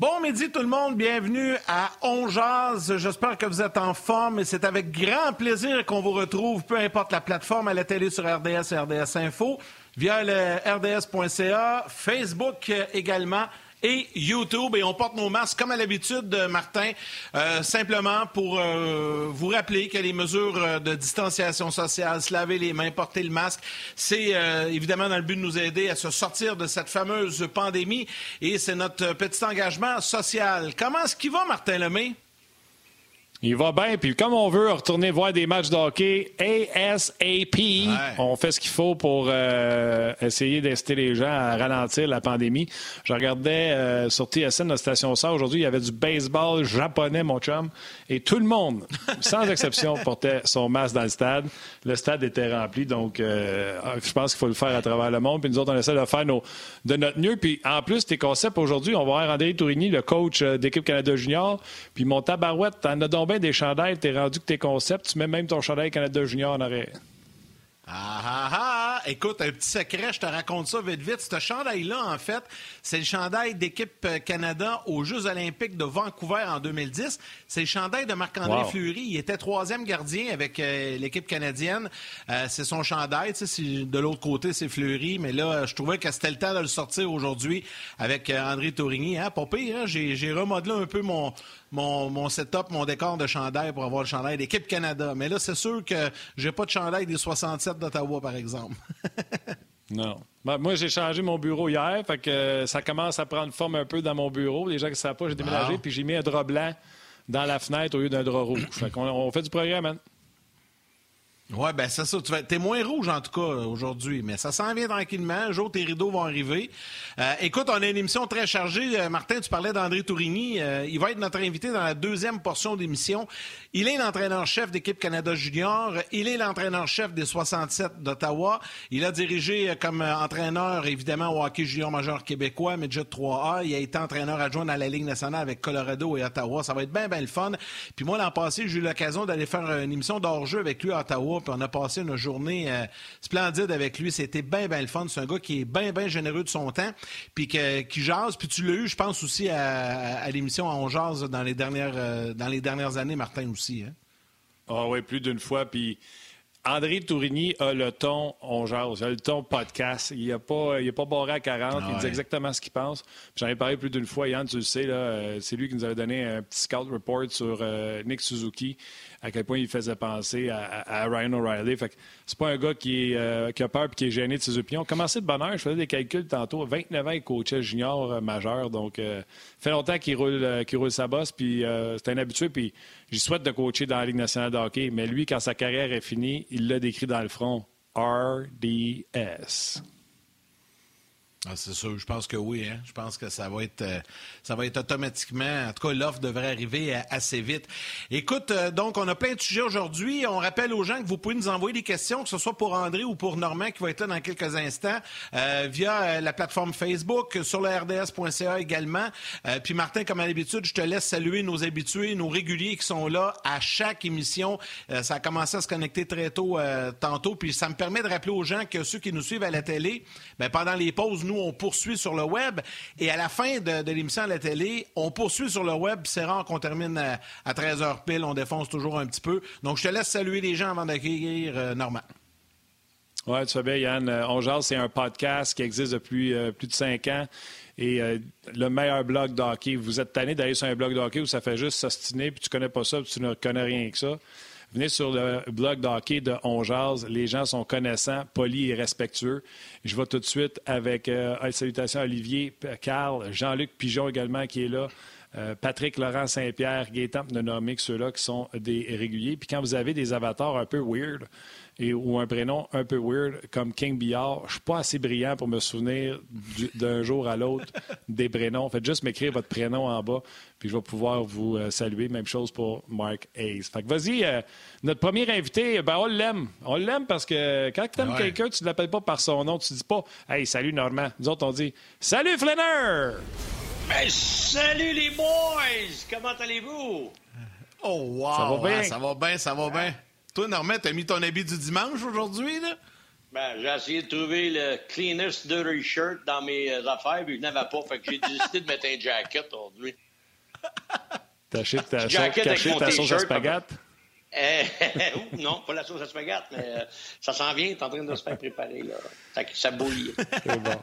Bon midi tout le monde, bienvenue à On Jazz. J'espère que vous êtes en forme et c'est avec grand plaisir qu'on vous retrouve, peu importe la plateforme, à la télé sur RDS et RDS Info, via le rds.ca, Facebook également et YouTube. Et on porte nos masques comme à l'habitude, Martin, euh, simplement pour euh, vous rappeler que les mesures euh, de distanciation sociale, se laver les mains, porter le masque, c'est évidemment dans le but de nous aider à se sortir de cette fameuse pandémie. Et c'est notre petit engagement social. Comment est-ce qu'il va, Martin Lemay? Il va bien, puis comme on veut retourner voir des matchs de hockey ASAP, on fait ce qu'il faut pour euh, essayer d'inciter les gens à ralentir la pandémie. Je regardais euh, sur TSN, notre station ça aujourd'hui, il y avait du baseball japonais, mon chum, et tout le monde, sans exception, portait son masque dans le stade. Le stade était rempli, donc euh, je pense qu'il faut le faire à travers le monde. Puis nous autres, on essaie de faire de notre mieux. Puis en plus, tes concepts aujourd'hui, on va voir André Tourigny, le coach d'équipe Canada Junior, puis mon tabarouette, t'en as donc des chandails, t'es rendu que tes concepts, tu mets même ton chandail Canada Junior en arrière. Ah ah ah! Écoute, un petit secret, je te raconte ça vite vite. Ce chandail-là, en fait, c'est le chandail d'équipe euh, Canada aux Jeux olympiques de Vancouver en 2010. C'est le chandail de Marc-André Fleury. Il était troisième gardien avec euh, l'équipe canadienne. Euh, c'est son chandail. De l'autre côté, c'est Fleury. Mais là, je trouvais que c'était le temps de le sortir aujourd'hui avec André Tourigny. Hein? Pas pire, hein? J'ai remodelé un peu mon, mon, mon setup, mon décor de chandail pour avoir le chandail d'équipe Canada. Mais là, c'est sûr que j'ai pas de chandail des 67 d'Ottawa, par exemple. non. Ben, moi, j'ai changé mon bureau hier, fait que ça commence à prendre forme un peu dans mon bureau. Les gens qui ne savent pas, j'ai déménagé, puis j'ai mis un drap blanc dans la fenêtre au lieu d'un drap rouge. Fait qu'on on fait du progrès, man. Oui, ben c'est ça. Tu es moins rouge en tout cas aujourd'hui, mais ça s'en vient tranquillement. Un jour, tes rideaux vont arriver. Euh, écoute, on a une émission très chargée. Euh, Martin, tu parlais d'André Tourigny. Euh, il va être notre invité dans la deuxième portion d'émission. Il est l'entraîneur-chef d'équipe Canada Junior. Il est l'entraîneur-chef des 67 d'Ottawa. Il a dirigé comme entraîneur, évidemment, au hockey junior majeur québécois, Midget 3A. Il a été entraîneur adjoint à la Ligue nationale avec Colorado et Ottawa. Ça va être bien, bien le fun. Puis moi, l'an passé, j'ai eu l'occasion d'aller faire une émission d'hors-jeu avec lui à Ottawa puis on a passé une journée euh, splendide avec lui. C'était bien, bien le fun. C'est un gars qui est bien, bien généreux de son temps, puis qui jase. Puis tu l'as eu, je pense, aussi à, l'émission On jase dans les dernières, euh, dans les dernières années, Martin, aussi. Hein? Ah oui, plus d'une fois. Puis André Tourigny a le ton on jase, il a le ton podcast. Il n'a pas, il pas barré à 40, il dit exactement ce qu'il pense. J'en ai parlé plus d'une fois, Yann, tu le sais, euh, c'est lui qui nous avait donné un petit scout report sur Nick Suzuki à quel point il faisait penser à, Ryan O'Reilly. C'est pas un gars qui, euh, a peur et qui est gêné de ses opinions. Commencé de bonne heure, je faisais des calculs tantôt. 29 ans, il coachait junior euh, majeur. Donc, euh, fait longtemps qu'il roule, roule sa bosse. Puis, c'est un habitué. Puis, j'y souhaite de coacher dans la Ligue nationale de hockey. Mais lui, quand sa carrière est finie, il l'a décrit dans le front. RDS. Ah, c'est sûr, je pense que oui. Hein. Je pense que ça va être euh, ça va être automatiquement. En tout cas, l'offre devrait arriver euh, assez vite. Écoute, euh, donc on a plein de sujets aujourd'hui. On rappelle aux gens que vous pouvez nous envoyer des questions, que ce soit pour André ou pour Normand qui va être là dans quelques instants, via la plateforme Facebook, sur le RDS.ca également. puis Martin, comme à l'habitude, je te laisse saluer nos habitués, nos réguliers qui sont là à chaque émission. ça a commencé à se connecter très tôt tantôt. Puis ça me permet de rappeler aux gens que ceux qui nous suivent à la télé, ben, pendant les pauses, nous, on poursuit sur le web. Et à la fin de, l'émission à la télé, on poursuit sur le web. C'est rare qu'on termine à, 13h pile. On défonce toujours un petit peu. Donc, je te laisse saluer les gens avant d'accueillir euh, Normand. Oui, tu sais bien, Yann. Euh, on jase, c'est un podcast qui existe depuis euh, plus de cinq ans. Et le meilleur blog d'hockey. Vous êtes tanné d'aller sur un blog d'hockey où ça fait juste s'ostiner, puis tu connais pas ça, puis tu ne connais rien que ça. Venez sur le blog d'hockey de Onjaz. Les gens sont connaissants, polis et respectueux. Je vais tout de suite avec euh, salutations à Olivier, Carl, Jean-Luc Pigeon également qui est là. Euh, Patrick Laurent Saint-Pierre, Gaétan, ne nommer que ceux-là qui sont des réguliers. Puis quand vous avez des avatars un peu weird, ou un prénom un peu weird comme King Billard, je suis pas assez brillant pour me souvenir d'un jour à l'autre des prénoms. Faites juste m'écrire votre prénom en bas, puis je vais pouvoir vous euh, saluer. Même chose pour Mark Hayes. Fait que vas-y, euh, notre premier invité, ben on l'aime. On l'aime parce que quand tu aimes quelqu'un, tu ne l'appelles pas par son nom, tu dis pas Hey, salut Normand. Nous autres, on dit Salut Flanner! salut les boys! Comment allez-vous? Oh wow! Ça va bien, ça va bien, ça va bien. Toi, Normand, t'as mis ton habit du dimanche aujourd'hui, là? Ben, j'ai essayé de trouver le cleanest dirty shirt dans mes euh, affaires, puis je n'avais pas. Fait que j'ai décidé de mettre un jacket aujourd'hui. T'as acheté ta, caché ta sauce à spaghetti? Euh, non, pas la sauce à spaghetti, mais euh, ça s'en vient, t'es en train de se faire préparer. Là. Ça, ça bouillit. C'est bon.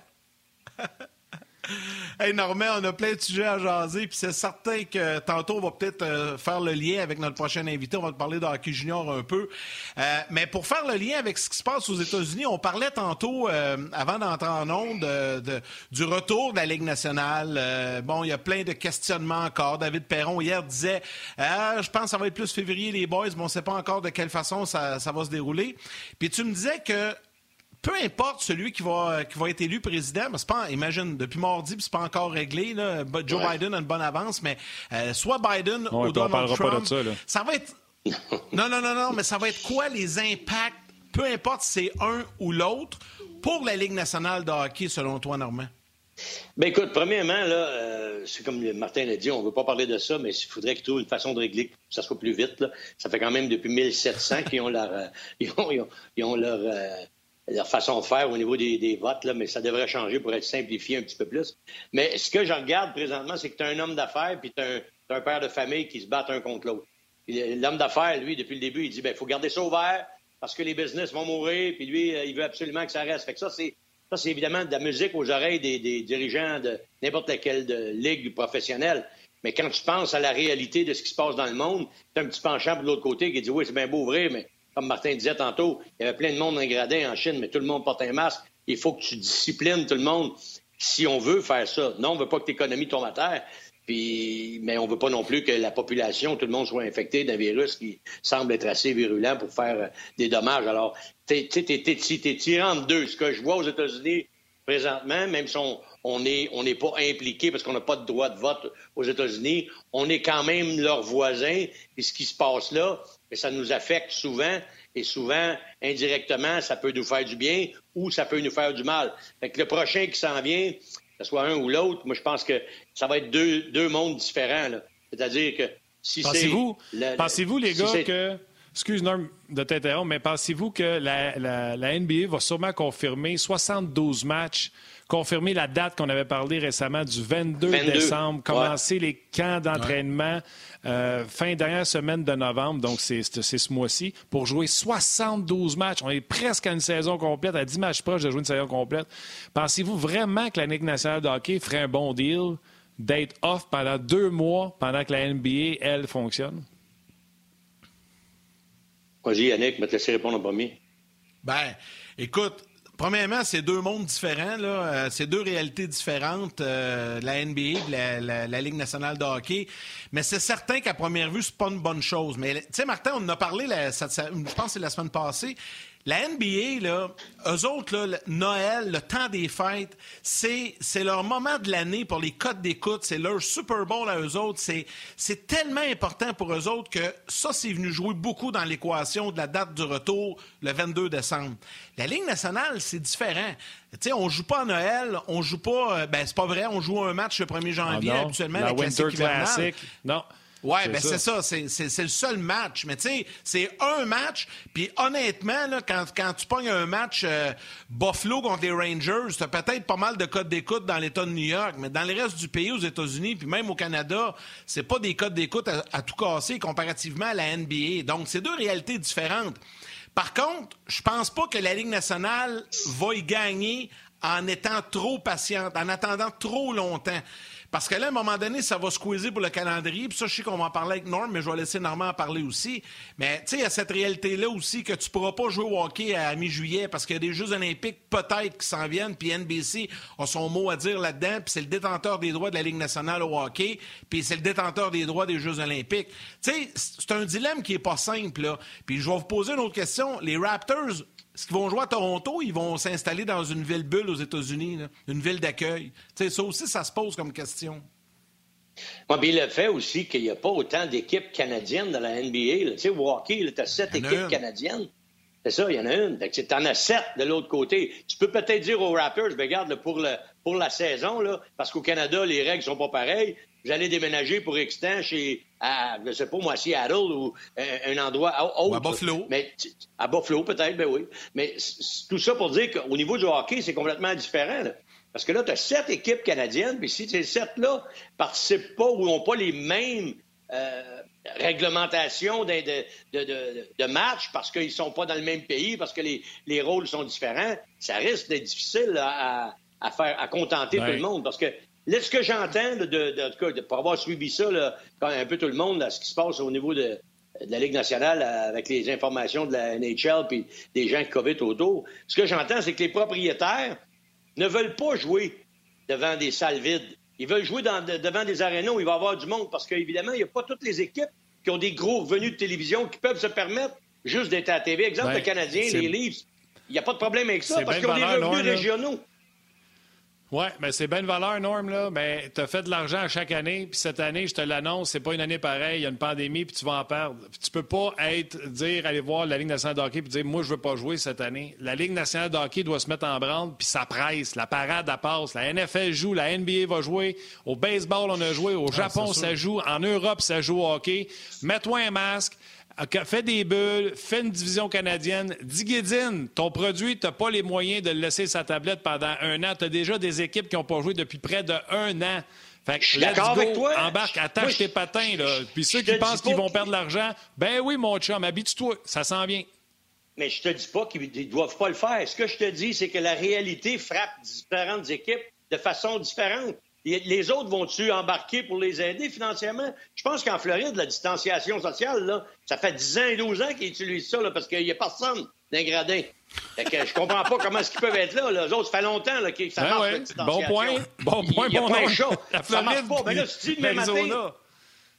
Hey Normand, on a plein de sujets à jaser, puis c'est certain que tantôt on va peut-être euh, faire le lien avec notre prochain invité. On va te parler de hockey junior un peu. Euh, mais pour faire le lien avec ce qui se passe aux États-Unis, on parlait tantôt, euh, avant d'entrer en onde, de, du retour de la Ligue nationale. bon, il y a plein de questionnements encore. David Perron hier disait, je pense que ça va être plus février les boys, mais on ne sait pas encore de quelle façon ça va se dérouler. Puis tu me disais que peu importe celui qui va, qui va être élu président, mais c'est pas, imagine, depuis mardi, c'est pas encore réglé. Là, Joe Biden a une bonne avance, mais euh, soit Biden ou Donald Trump, ça, ça va être. non, non, non, non, mais ça va être quoi les impacts, peu importe si c'est un ou l'autre, pour la Ligue nationale de hockey, selon toi, Normand? Bien, écoute, premièrement, là, euh, c'est comme Martin l'a dit, on ne veut pas parler de ça, mais il faudrait qu'ils trouvent une façon de régler que ça soit plus vite. Là. Ça fait quand même depuis 1700 qu'ils ont leur, euh, ils ont, ils ont, leur leur façon de faire au niveau des, votes, là, mais ça devrait changer pour être simplifié un petit peu plus. Mais ce que je regarde présentement, c'est que tu as un homme d'affaires puis tu as, un père de famille qui se battent un contre l'autre. L'homme d'affaires, lui, depuis le début, il dit ben, il faut garder ça ouvert parce que les business vont mourir, puis lui, euh, il veut absolument que ça reste. Fait que ça, c'est ça, c'est évidemment de la musique aux oreilles des, dirigeants de n'importe laquelle de ligue professionnelle. Mais quand tu penses à la réalité de ce qui se passe dans le monde, tu as un petit penchant de l'autre côté qui dit Oui, c'est bien beau ouvrir, mais comme Martin disait tantôt, il y avait plein de monde en gradin en Chine, mais tout le monde porte un masque. Il faut que tu disciplines tout le monde si on veut faire ça. Non, on ne veut pas que l'économie tombe à terre. Puis, mais on ne veut pas non plus que la population, tout le monde soit infecté d'un virus qui semble être assez virulent pour faire euh, des dommages. Alors, tu es, tiré en deux. Ce que je vois aux États-Unis présentement, même si on n'est pas impliqué parce qu'on n'a pas de droit de vote aux États-Unis, on est quand même leurs voisins. Et ce qui se passe là, mais ça nous affecte souvent et souvent, indirectement, ça peut nous faire du bien ou ça peut nous faire du mal. Fait que le prochain qui s'en vient, que ce soit un ou l'autre, moi, je pense que ça va être deux, deux mondes différents. C'est-à-dire que si c'est... Pensez-vous, pensez-vous, les gars, que... Excuse-moi de t'interrompre, mais pensez-vous que la, la, NBA va sûrement confirmer 72 matchs confirmer la date qu'on avait parlé récemment du 22, décembre, commencer les camps d'entraînement euh, fin dernière semaine de novembre, donc c'est ce mois-ci, pour jouer 72 matchs. On est presque à une saison complète, à 10 matchs proches de jouer une saison complète. Pensez-vous vraiment que la Ligue nationale de hockey ferait un bon deal d'être off pendant deux mois pendant que la NBA, elle, fonctionne? Vas-y, Yannick, je vais te laisser répondre en premier. Ben, écoute, Premièrement, c'est deux mondes différents. Là. Euh, c'est deux réalités différentes, euh, la NBA et la, Ligue nationale de hockey. Mais c'est certain qu'à première vue, c'est pas une bonne chose. Mais tu sais, Martin, on en a parlé, la, je pense c'est la semaine passée. La NBA, là, eux autres, là, Noël, le temps des fêtes, c'est, c'est leur moment de l'année pour les codes d'écoute, c'est leur Super Bowl à eux autres. C'est, c'est tellement important pour eux autres que ça, c'est venu jouer beaucoup dans l'équation de la date du retour le 22 décembre. La Ligue nationale, c'est différent. Tu sais, on joue pas à Noël, on joue pas. Euh, ben, c'est pas vrai, on joue un match le 1er janvier, ah habituellement, la, Winter Classic. Non. Oui, ben c'est ça, c'est le seul match. Mais tu sais, c'est un match. Puis honnêtement, là, quand, quand tu pognes un match euh, Buffalo contre les Rangers, tu as peut-être pas mal de codes d'écoute dans l'État de New York, mais dans le reste du pays, aux États-Unis, puis même au Canada, c'est pas des codes d'écoute à, tout casser comparativement à la NBA. Donc, c'est deux réalités différentes. Par contre, je pense pas que la Ligue nationale va y gagner en étant trop patiente, en attendant trop longtemps. Parce que là, à un moment donné, ça va squeezer pour le calendrier. Puis ça, je sais qu'on va en parler avec Norm, mais je vais laisser Normand en parler aussi. Mais tu sais, il y a cette réalité-là aussi que tu pourras pas jouer au hockey à mi-juillet parce qu'il y a des Jeux olympiques peut-être qui s'en viennent. Puis NBC a son mot à dire là-dedans. Puis c'est le détenteur des droits de la Ligue nationale au hockey. Puis c'est le détenteur des droits des Jeux olympiques. Tu sais, c'est un dilemme qui est pas simple. Puis je vais vous poser une autre question. Les Raptors est-ce qu'ils vont jouer à Toronto ils vont s'installer dans une ville bulle aux États-Unis, une ville d'accueil? Ça aussi, ça se pose comme question. Moi, le fait aussi qu'il n'y a pas autant d'équipes canadiennes dans la NBA. Tu sais, hockey, tu as sept équipes canadiennes. C'est ça, il y en a une. Tu en as sept de l'autre côté. Tu peux peut-être dire aux Raptors, ben, regarde, pour, le, pour la saison, là, parce qu'au Canada, les règles sont pas pareilles, vous allez déménager pour extant chez, à, je sais pas moi, Seattle ou euh, un endroit autre. à Buffalo. Mais, à Buffalo, peut-être, ben oui. Mais tout ça pour dire qu'au niveau du hockey, c'est complètement différent. Parce que là, tu as sept équipes canadiennes, puis si ces sept-là participent pas ou n'ont pas les mêmes euh, réglementations de, de, de, de, match parce qu'ils sont pas dans le même pays, parce que les, les rôles sont différents, ça risque d'être difficile à, à, faire, à contenter tout le monde. Parce que Là, ce que j'entends, de, de, de, pour avoir suivi ça, là, quand un peu tout le monde, ce qui se passe au niveau de, la Ligue nationale avec les informations de la NHL puis des gens qui COVID autour, ce que j'entends, c'est que les propriétaires ne veulent pas jouer devant des salles vides. Ils veulent jouer devant des arénaux où il va y avoir du monde parce qu'évidemment, il n'y a pas toutes les équipes qui ont des gros revenus de télévision qui peuvent se permettre juste d'être à la TV. Exemple, le Canadien, les Leafs, il n'y a pas de problème avec ça parce qu'ils ont des revenus régionaux. Oui, mais c'est bien valeur, Norm, là. Mais tu as fait de l'argent à chaque année, puis cette année, je te l'annonce, c'est pas une année pareille, il y a une pandémie, puis tu vas en perdre. tu peux pas être, dire, aller voir la Ligue nationale de hockey, puis dire, moi, je veux pas jouer cette année. La Ligue nationale de hockey doit se mettre en branle, puis ça presse. La parade, elle passe. La NFL joue, la NBA va jouer. Au baseball, on a joué. Au ah, Japon, ça joue. En Europe, ça joue au hockey. Mets-toi un masque. Fais des bulles, fais une division canadienne. Dis ton produit, tu n'as pas les moyens de le laisser sa tablette pendant un an. Tu as déjà des équipes qui n'ont pas joué depuis près de un an. Fait que, let's go, toi. embarque, attache tes patins. Là. Puis ceux qui pensent qu'ils vont perdre de l'argent, ben oui, mon chum, habitue-toi, ça s'en vient. Mais je te dis pas qu'ils ne doivent pas le faire. Ce que je te dis, c'est que la réalité frappe différentes équipes de façon différente. Les autres vont-tu embarquer pour les aider financièrement? Je pense qu'en Floride, la distanciation sociale, là, ça fait 10 ans et 12 ans qu'ils utilisent ça parce qu'il n'y a personne d'un gradin. Fait que je comprends pas comment est-ce qu'ils peuvent être là, Les autres, ça fait longtemps là, que ça ben marche, la. Bon point. Bon point, bon point. Ça marche pas. Mais là, tu dis demain matin...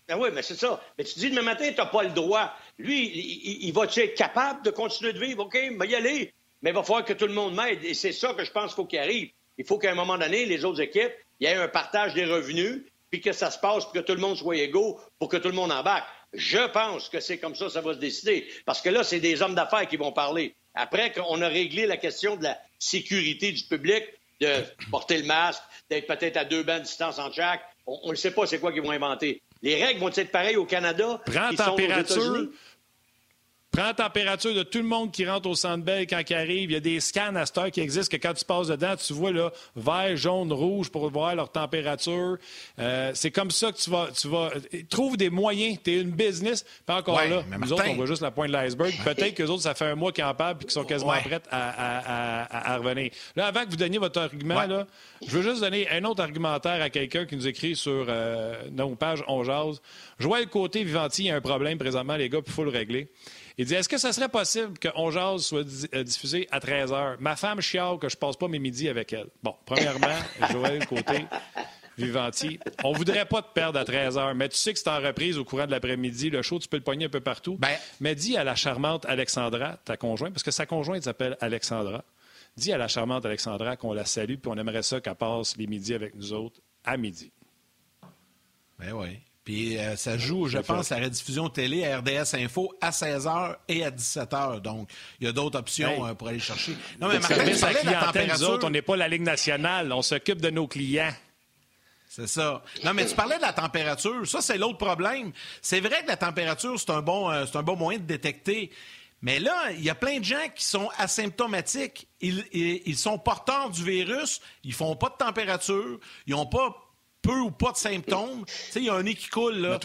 Ben oui, mais c'est ça. Mais tu dis demain matin, tu n'as pas le droit. Lui, il, il va-tu être capable de continuer de vivre? OK, il va y aller. Mais il va falloir que tout le monde m'aide. Et c'est ça que je pense qu'il faut qu'il arrive. Il faut qu'à un moment donné, les autres équipes il y ait un partage des revenus, puis que ça se passe pour que tout le monde soit égaux, pour que tout le monde embarque. Je pense que c'est comme ça que ça va se décider. Parce que là, c'est des hommes d'affaires qui vont parler. Après qu'on a réglé la question de la sécurité du public, de porter le masque, d'être peut-être à deux bancs de distance en chaque, on ne sait pas c'est quoi qu'ils vont inventer. Les règles vont être pareilles au Canada. Prends température. Prends la température de tout le monde qui rentre au Centre Bell quand il arrive. Il y a des scans à cette heure qui existent que quand tu passes dedans, tu vois là, vert, jaune, rouge pour voir leur température. Euh, c'est comme ça que tu vas, tu vas. Trouve des moyens. Tu es une business. Pas encore là. Nous autres, on voit juste la pointe de l'iceberg. Peut-être que les autres, ça fait un mois qu'ils en parlent et qu'ils sont quasiment prêts à, revenir. Là, avant que vous donniez votre argument, là, je veux juste donner un autre argumentaire à quelqu'un qui nous écrit sur euh, nos pages On Jase. Joël Côté Vivanti, il y a un problème présentement, les gars, puis il faut le régler. Il dit Est-ce que ça serait possible que On Jase soit euh, diffusé à 13 h Ma femme chiale que je passe pas mes midis avec elle. Bon, premièrement, Joël Côté. Vivanti. On voudrait pas te perdre à 13 h mais tu sais que c'est en reprise au courant de l'après-midi. Le show, tu peux le pogner un peu partout. Ben... Mais dis à la charmante Alexandra, ta conjointe, parce que sa conjointe s'appelle Alexandra, dis à la charmante Alexandra qu'on la salue puis on aimerait ça qu'elle passe les midis avec nous autres à midi. Ben oui. Puis euh, ça joue, je pense, à la rediffusion télé à RDS Info à 16h et à 17h. Donc, il y a d'autres options euh, pour aller chercher. Non, mais Martin, la clientèle, nous autres, on n'est pas la Ligue nationale. On s'occupe de nos clients. C'est ça. Non, mais tu parlais de la température. Ça, c'est l'autre problème. C'est vrai que la température, c'est un, bon, euh, un bon moyen de détecter. Mais là, il y a plein de gens qui sont asymptomatiques. Ils, ils, ils sont porteurs du virus. Ils font pas de température. Ils n'ont pas peu ou pas de symptômes. Il y a un nez qui coule. Là,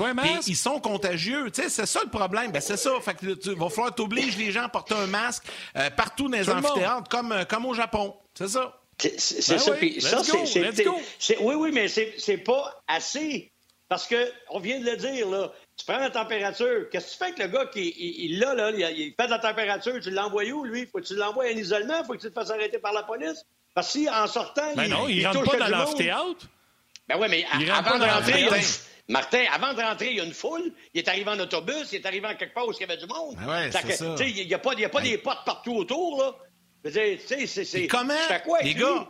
ils sont contagieux. C'est ça le problème. Ben, c'est ça. Fait que, tu, va falloir t'obliger les gens à porter un masque euh, partout dans les amphithéâtres, comme, euh, comme au Japon. C'est ça. C'est ben ça. Oui, ça, c'est. Oui, oui, mais c'est pas assez. Parce que, on vient de le dire, là, tu prends la température. Qu'est-ce que tu fais avec le gars qui il, là, là, il, fait de la température? Tu l'envoies où, lui? Faut que tu l'envoies en isolement? Faut que tu te fasses arrêter par la police? Parce qu'en sortant, ben il, non, il, rentre pas dans l'amphithéâtre. Ben oui, mais avant de rentrer, Martin, avant de rentrer, il y a une foule. Il est arrivé en autobus, il est arrivé en quelque part où il y avait du monde. Ben ouais, c'est ça. Il n'y a pas, y a pas des potes partout autour, là. C'est, comment, les gars,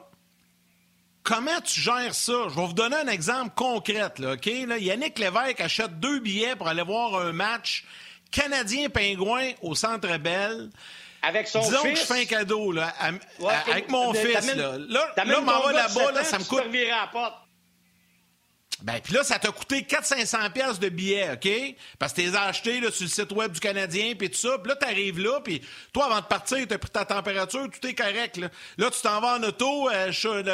comment tu gères ça? Je vais vous donner un exemple concret, là, OK? Là, Yannick Lévesque achète deux billets pour aller voir un match Canadien-Pingouin au Centre Bell. Avec son Disons fils. que je fais un cadeau, là, avec mon fils, là. Là, là m'en va là-bas, là, ça me coûte... Ben, puis là, ça t'a coûté 400-500 pièces de billets, OK? Parce que t'es acheté là, sur le site web du Canadien, puis tout ça. Puis là, t'arrives là, puis toi, avant de partir, t'as pris ta température, tout est correct. Là, tu t'en vas en auto, euh,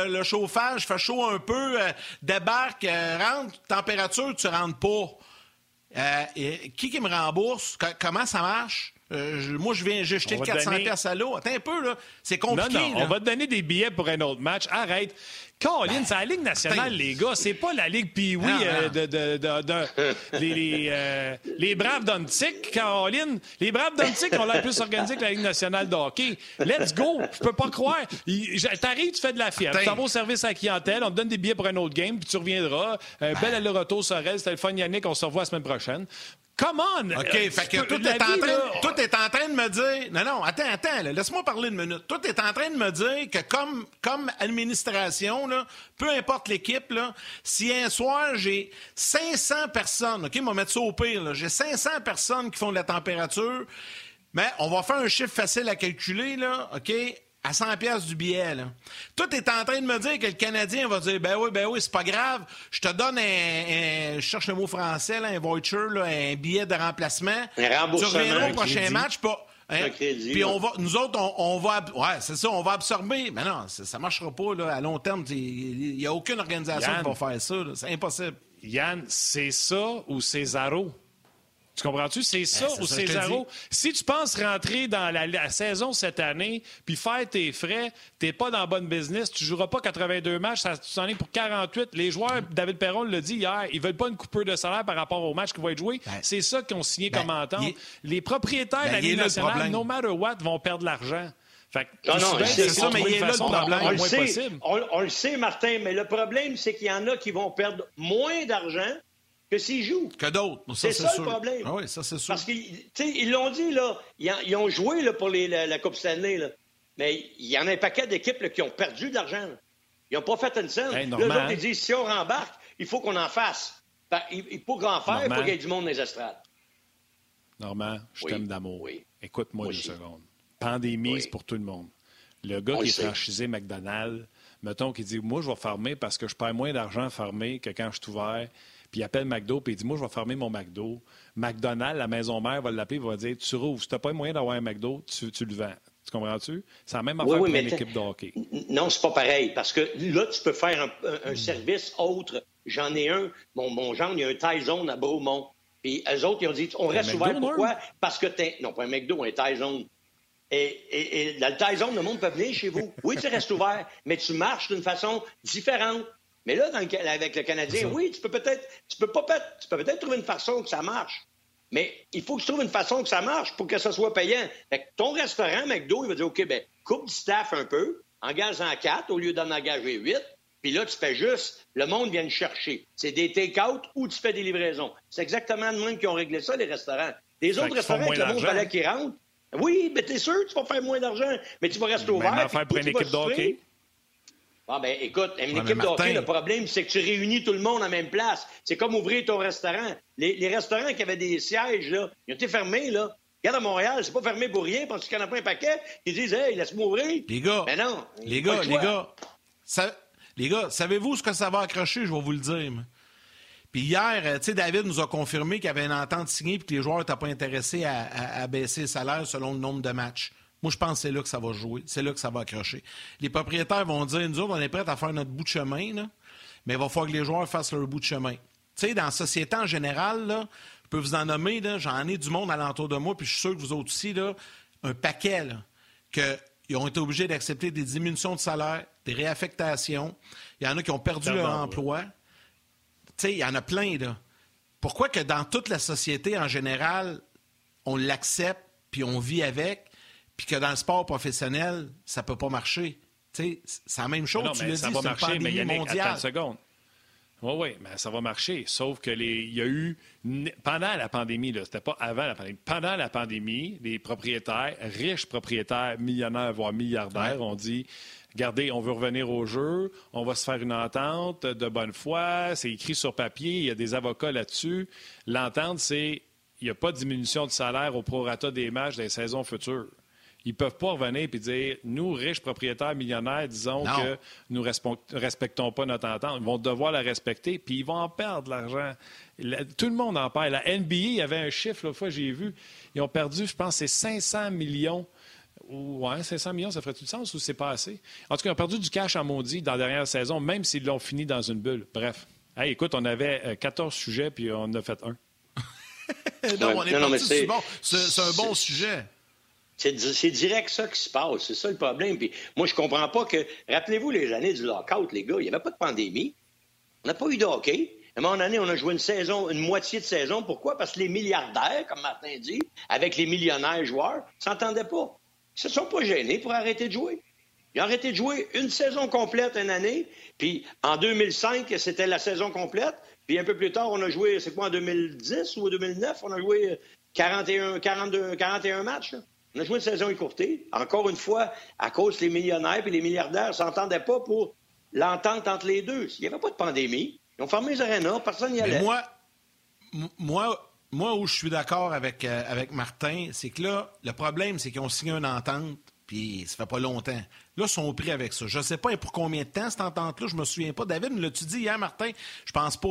le, chauffage fait chaud un peu, euh, débarque, euh, rentre, température, tu rentres pas. Qui qui me rembourse? comment ça marche? Moi, je viens, j'ai jeté 400 pièces à l'eau. Attends un peu, là. C'est compliqué. Non, non, on va te donner des billets pour un autre match. Arrête. Colin, ben, c'est la Ligue nationale, les gars. C'est pas la Ligue euh, de, de, de, les, euh, les, Braves d'Antic, Colin. Les Braves d'Antic ont l'air plus organisés que la Ligue nationale de hockey. Let's go! Je peux pas croire. T'arrives, tu fais de la fièvre. Tu t'en vas au service à la clientèle, on te donne des billets pour un autre game, puis tu reviendras. Euh, bel aller-retour, Sorel. C'était le fun, Yannick. On se revoit la semaine prochaine. Come on! OK, fait que tout, est en train, est en train de me dire. Non, non, attends, attends, laisse-moi parler une minute. Tout est en train de me dire que comme, comme administration, là, peu importe l'équipe, là, si un soir j'ai 500 personnes, OK, on va mettre ça au pire, j'ai 500 personnes qui font de la température, mais on va faire un chiffre facile à calculer, là, OK? À 100 pièces du billet. Là. Tout est en train de me dire que le Canadien va dire ben oui, ben oui, c'est pas grave. Je te donne un, je cherche le mot français, là, un voucher, là, un billet de remplacement. Un remboursement. Tu reviendras au prochain match. Pas, hein, puis on va, nous autres, on, va, ouais, c'est ça, on va absorber. Mais non, ça, ne marchera pas là, à long terme. Il n'y a aucune organisation qui va faire ça. C'est impossible. Yann, c'est ça ou c'est Zaro? Tu comprends-tu? C'est ben, ça ou c'est zéro. Si tu penses rentrer dans la, saison cette année, puis faire tes frais, t'es pas dans bonne business, tu joueras pas 82 matchs, ça, tu t'en es pour 48. Les joueurs, David Perron l'a dit hier, ils veulent pas une coupure de salaire par rapport au match qui va être joué. Ben, c'est ça qu'ils ont signé ben, comme entente. Les propriétaires de la Ligue nationale, no matter what, vont perdre de l'argent. Fait non, non, c'est ça, mais il est là le problème. On le, sait, on le sait, Martin, mais le problème, c'est qu'il y en a qui vont perdre moins d'argent que s'ils jouent. Que d'autres. C'est ça, le problème. Ah oui, ça, c'est sûr. Parce qu'ils l'ont dit, là. Ils, ont joué là, pour les, la, Coupe Stanley, là. Mais il y en a un paquet d'équipes qui ont perdu de l'argent. Ils n'ont pas fait une scène. Hey, là, ils disent si on rembarque, il faut qu'on en fasse. Ben, il, faut en faire, il faut qu'il y ait du monde dans les estrades. Normand, je t'aime d'amour. Oui. Écoute-moi une seconde. Pandémie, c'est pour tout le monde. Le gars qui est franchisé McDonald's, mettons, qui dit Moi, je vais farmer parce que je perds moins d'argent à farmer que quand je suis ouvert puis il appelle McDo, puis il dit Moi, je vais fermer mon McDo. McDonald's, la maison mère, va l'appeler, va dire Tu rouvres. Si tu n'as pas moyen d'avoir un McDo, tu, tu le vends. Tu comprends-tu? C'est la même affaire pour une équipe de hockey. Non, c'est pas pareil. Parce que là, tu peux faire un, service autre. J'en ai un. Mon, mon genre, il y a un Tyson à Beaumont. Puis eux autres, ils ont dit On reste ouvert. Pourquoi? Parce que t'es. Non, pas un McDo, un Tyson. Et, et, et, dans le le monde peut venir chez vous. Oui, tu restes ouvert, mais tu marches d'une façon différente. Mais là, avec le Canadien, oui, tu peux peut-être, tu peux pas, tu peux peut-être trouver une façon que ça marche. Mais il faut que tu trouves une façon que ça marche pour que ça soit payant. Fait ton restaurant, McDo, il va dire, OK, ben, coupe du staff un peu, engage en quatre au lieu d'en engager huit. Puis là, tu fais juste, le monde vient te chercher. C'est des take-out ou tu fais des livraisons. C'est exactement le même qui ont réglé ça, les restaurants. Les autres restaurants, le monde fallait qu'ils rentrent. Oui, mais t'es sûr, tu vas faire moins d'argent, mais tu vas rester ouvert. faire pour une équipe de ah ben écoute, une équipe de hockey, le problème, c'est que tu réunis tout le monde en même place. C'est comme ouvrir ton restaurant. Les, restaurants qui avaient des sièges, là, ils ont été fermés, là. Regarde à Montréal, c'est pas fermé pour rien parce qu'il y en a pas un paquet qui disent Hey, laisse-moi ouvrir. Les gars, mais non, les gars, les gars, les gars, savez-vous ce que ça va accrocher? Je vais vous le dire. Puis hier, euh, tu sais, David nous a confirmé qu'il y avait une entente signée et que les joueurs n'étaient pas intéressés à, à, baisser le salaire selon le nombre de matchs. Moi, je pense que c'est là que ça va jouer. C'est là que ça va accrocher. Les propriétaires vont dire, nous autres, on est prêts à faire notre bout de chemin, là, mais il va falloir que les joueurs fassent leur bout de chemin. Tu sais, dans la société en général, là, je peux vous en nommer, j'en ai du monde alentour de moi, puis je suis sûr que vous autres aussi, là, un paquet, là, que ils ont été obligés d'accepter des diminutions de salaire, des réaffectations. Il y en a qui ont perdu leur emploi. Tu sais, il y en a plein, là. Pourquoi que dans toute la société en général, on l'accepte puis on vit avec, puis que dans le sport professionnel, ça peut pas marcher? C'est la même chose, tu l'as dit, c'est une pandémie mondiale. seconde. Oui, oui, mais ça va marcher. Sauf que les, il y a eu, pendant la pandémie, c'était pas avant la pandémie, pendant la pandémie, les propriétaires, riches propriétaires, millionnaires, voire milliardaires, ont dit regardez, on veut revenir au jeu, on va se faire une entente de bonne foi, c'est écrit sur papier, il y a des avocats là-dessus. L'entente, c'est il n'y a pas de diminution de salaire au prorata des matchs des saisons futures. Ils ne peuvent pas revenir et dire nous, riches propriétaires millionnaires, disons que nous ne respectons pas notre entente. Ils vont devoir la respecter, puis ils vont en perdre l'argent. Tout le monde en perd. La NBA, il y avait un chiffre, l'autre fois, j'ai vu. Ils ont perdu, je pense, c'est 500 millions. Ouais, 500 millions, ça ferait tout sens ou c'est pas assez? En tout cas, ils ont perdu du cash en maudit dans la dernière saison, même s'ils l'ont fini dans une bulle. Bref. écoute, on avait 14 euh, sujets, puis on en a fait un. non, on est non, c'est un bon sujet. C'est direct ça qui se passe. C'est ça le problème. Puis moi, je comprends pas que. Rappelez-vous les années du lockout, les gars. Il n'y avait pas de pandémie. On n'a pas eu de hockey. À un moment donné, on a joué une saison, une moitié de saison. Pourquoi? Parce que les milliardaires, comme Martin dit, avec les millionnaires joueurs, s'entendaient pas. Ils se sont pas gênés pour arrêter de jouer. Ils ont arrêté de jouer une saison complète une année. Puis en 2005, c'était la saison complète. Puis un peu plus tard, on a joué, c'est quoi, en 2010 ou en 2009? On a joué 41, 42, 41 matchs. On a joué une saison écourtée. Encore une fois, à cause des millionnaires et les milliardaires ne s'entendaient pas pour l'entente entre les deux. Il n'y avait pas de pandémie. Ils ont fermé les arénas, personne n'y allait. moi, moi, moi, où je suis d'accord avec, euh, avec Martin, c'est que là, le problème, c'est qu'ils ont signé une entente, puis ça fait pas longtemps. Là, ils sont pris avec ça. Je ne sais pas pour combien de temps, cette entente-là, je me souviens pas. David, l'as-tu dit hier, Martin? Je pense pas.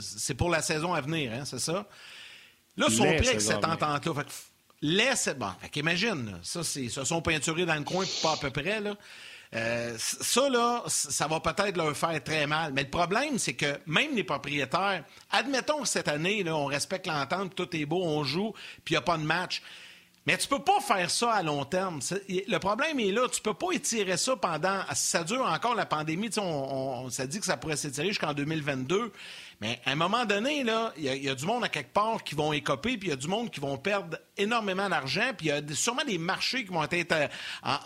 C'est pour la saison à venir, hein, c'est ça? Là, ils sont pris avec cette entente-là. Laisse. Bon, fait imagine, ça, c'est, se sont peinturés dans le coin, pas à peu près. Euh, ça, là, ça va peut-être leur faire très mal. Mais le problème, c'est que même les propriétaires, admettons que cette année, là, on respecte l'entente, tout est beau, on joue, puis il n'y a pas de match. Mais tu peux pas faire ça à long terme. Le problème est là. Tu peux pas étirer ça pendant. Ça dure encore la pandémie. On, on, dit que ça pourrait s'étirer jusqu'en 2022. Mais à un moment donné, il y, a du monde à quelque part qui vont écoper, puis il y a du monde qui vont perdre énormément d'argent, puis il y a sûrement des marchés qui vont être euh,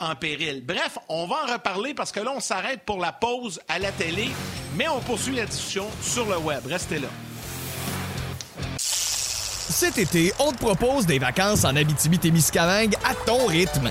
en, péril. Bref, on va en reparler parce que là, on s'arrête pour la pause à la télé, mais on poursuit la discussion sur le web. Restez là. Cet été, on te propose des vacances en Abitibi-Témiscamingue à ton rythme.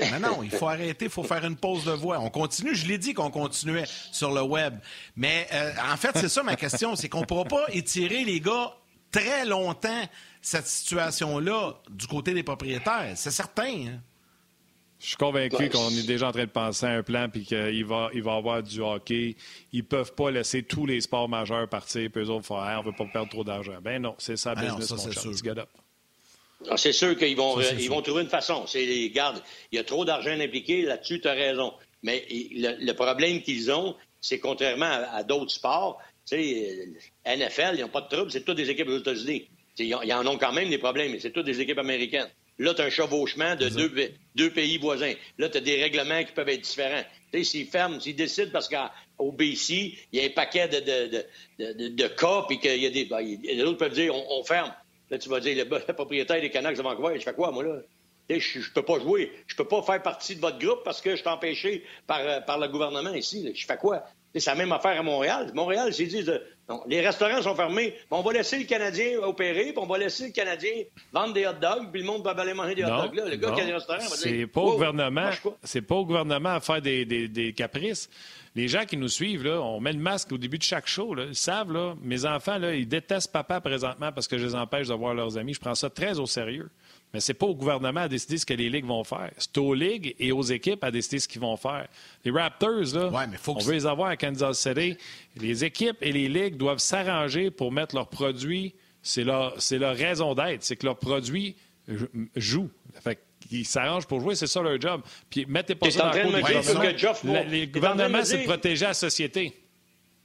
Non, non, il faut arrêter, il faut faire une pause de voix. On continue, je l'ai dit qu'on continuait sur le web. Mais euh, en fait, c'est ça ma question, c'est qu'on ne pourra pas étirer les gars très longtemps cette situation-là du côté des propriétaires. C'est certain. Hein? Je suis convaincu qu'on est déjà en train de penser à un plan puis qu'il va, il va avoir du hockey. Ils peuvent pas laisser tous les sports majeurs partir puis eux autres faire on veut pas perdre trop d'argent. Ben non, c'est ça, ah business, non, ça, mon ah, c'est sûr qu'ils vont, ils vont trouver une façon. C'est, garde, il y a trop d'argent impliqué, là-dessus, tu as raison. Mais le, problème qu'ils ont, c'est contrairement à, d'autres sports, tu sais, euh, NFL, ils n'ont pas de trouble, c'est toutes des équipes aux États-Unis. Ils, en ont quand même des problèmes, mais c'est toutes des équipes américaines. Là, tu as un chevauchement de deux, pays voisins. Là, tu as des règlements qui peuvent être différents. Tu sais, s'ils ferment, s'ils décident, parce qu'au BC, il y a un paquet de, de, de, cas, puis qu'il y a des. Ben, d'autres peuvent dire on ferme. Là, tu vas dire, le, propriétaire des Canucks de Vancouver, je fais quoi, moi, là? Je, ne peux pas jouer. Je peux pas faire partie de votre groupe parce que je suis empêché par, euh, par le gouvernement ici. Je fais quoi? C'est la même affaire à Montréal. Montréal, s'ils disent les restaurants sont fermés. On va laisser le Canadien opérer, puis on va laisser le Canadien vendre des hot dogs, puis le monde va aller manger des hot dogs là. Le gars qui a des restaurants va dire. C'est pas, au gouvernement, c'est pas au gouvernement à faire des, des, des, caprices. Les gens qui nous suivent, là, on met le masque au début de chaque show. Là. Ils savent, là, mes enfants, là, ils détestent papa présentement parce que je les empêche de voir leurs amis. Je prends ça très au sérieux. Mais ce n'est pas au gouvernement à décider ce que les ligues vont faire. C'est aux ligues et aux équipes à décider ce qu'ils vont faire. Les Raptors, là, on veut les avoir à Kansas City. Les équipes et les ligues doivent s'arranger pour mettre leurs produits. C'est leur, leur raison d'être. C'est que leurs produits jouent. Fait ils s'arrangent pour jouer, c'est ça leur job. Puis mettez pas ça dans le gouvernement. Les gouvernements, c'est de protéger la société.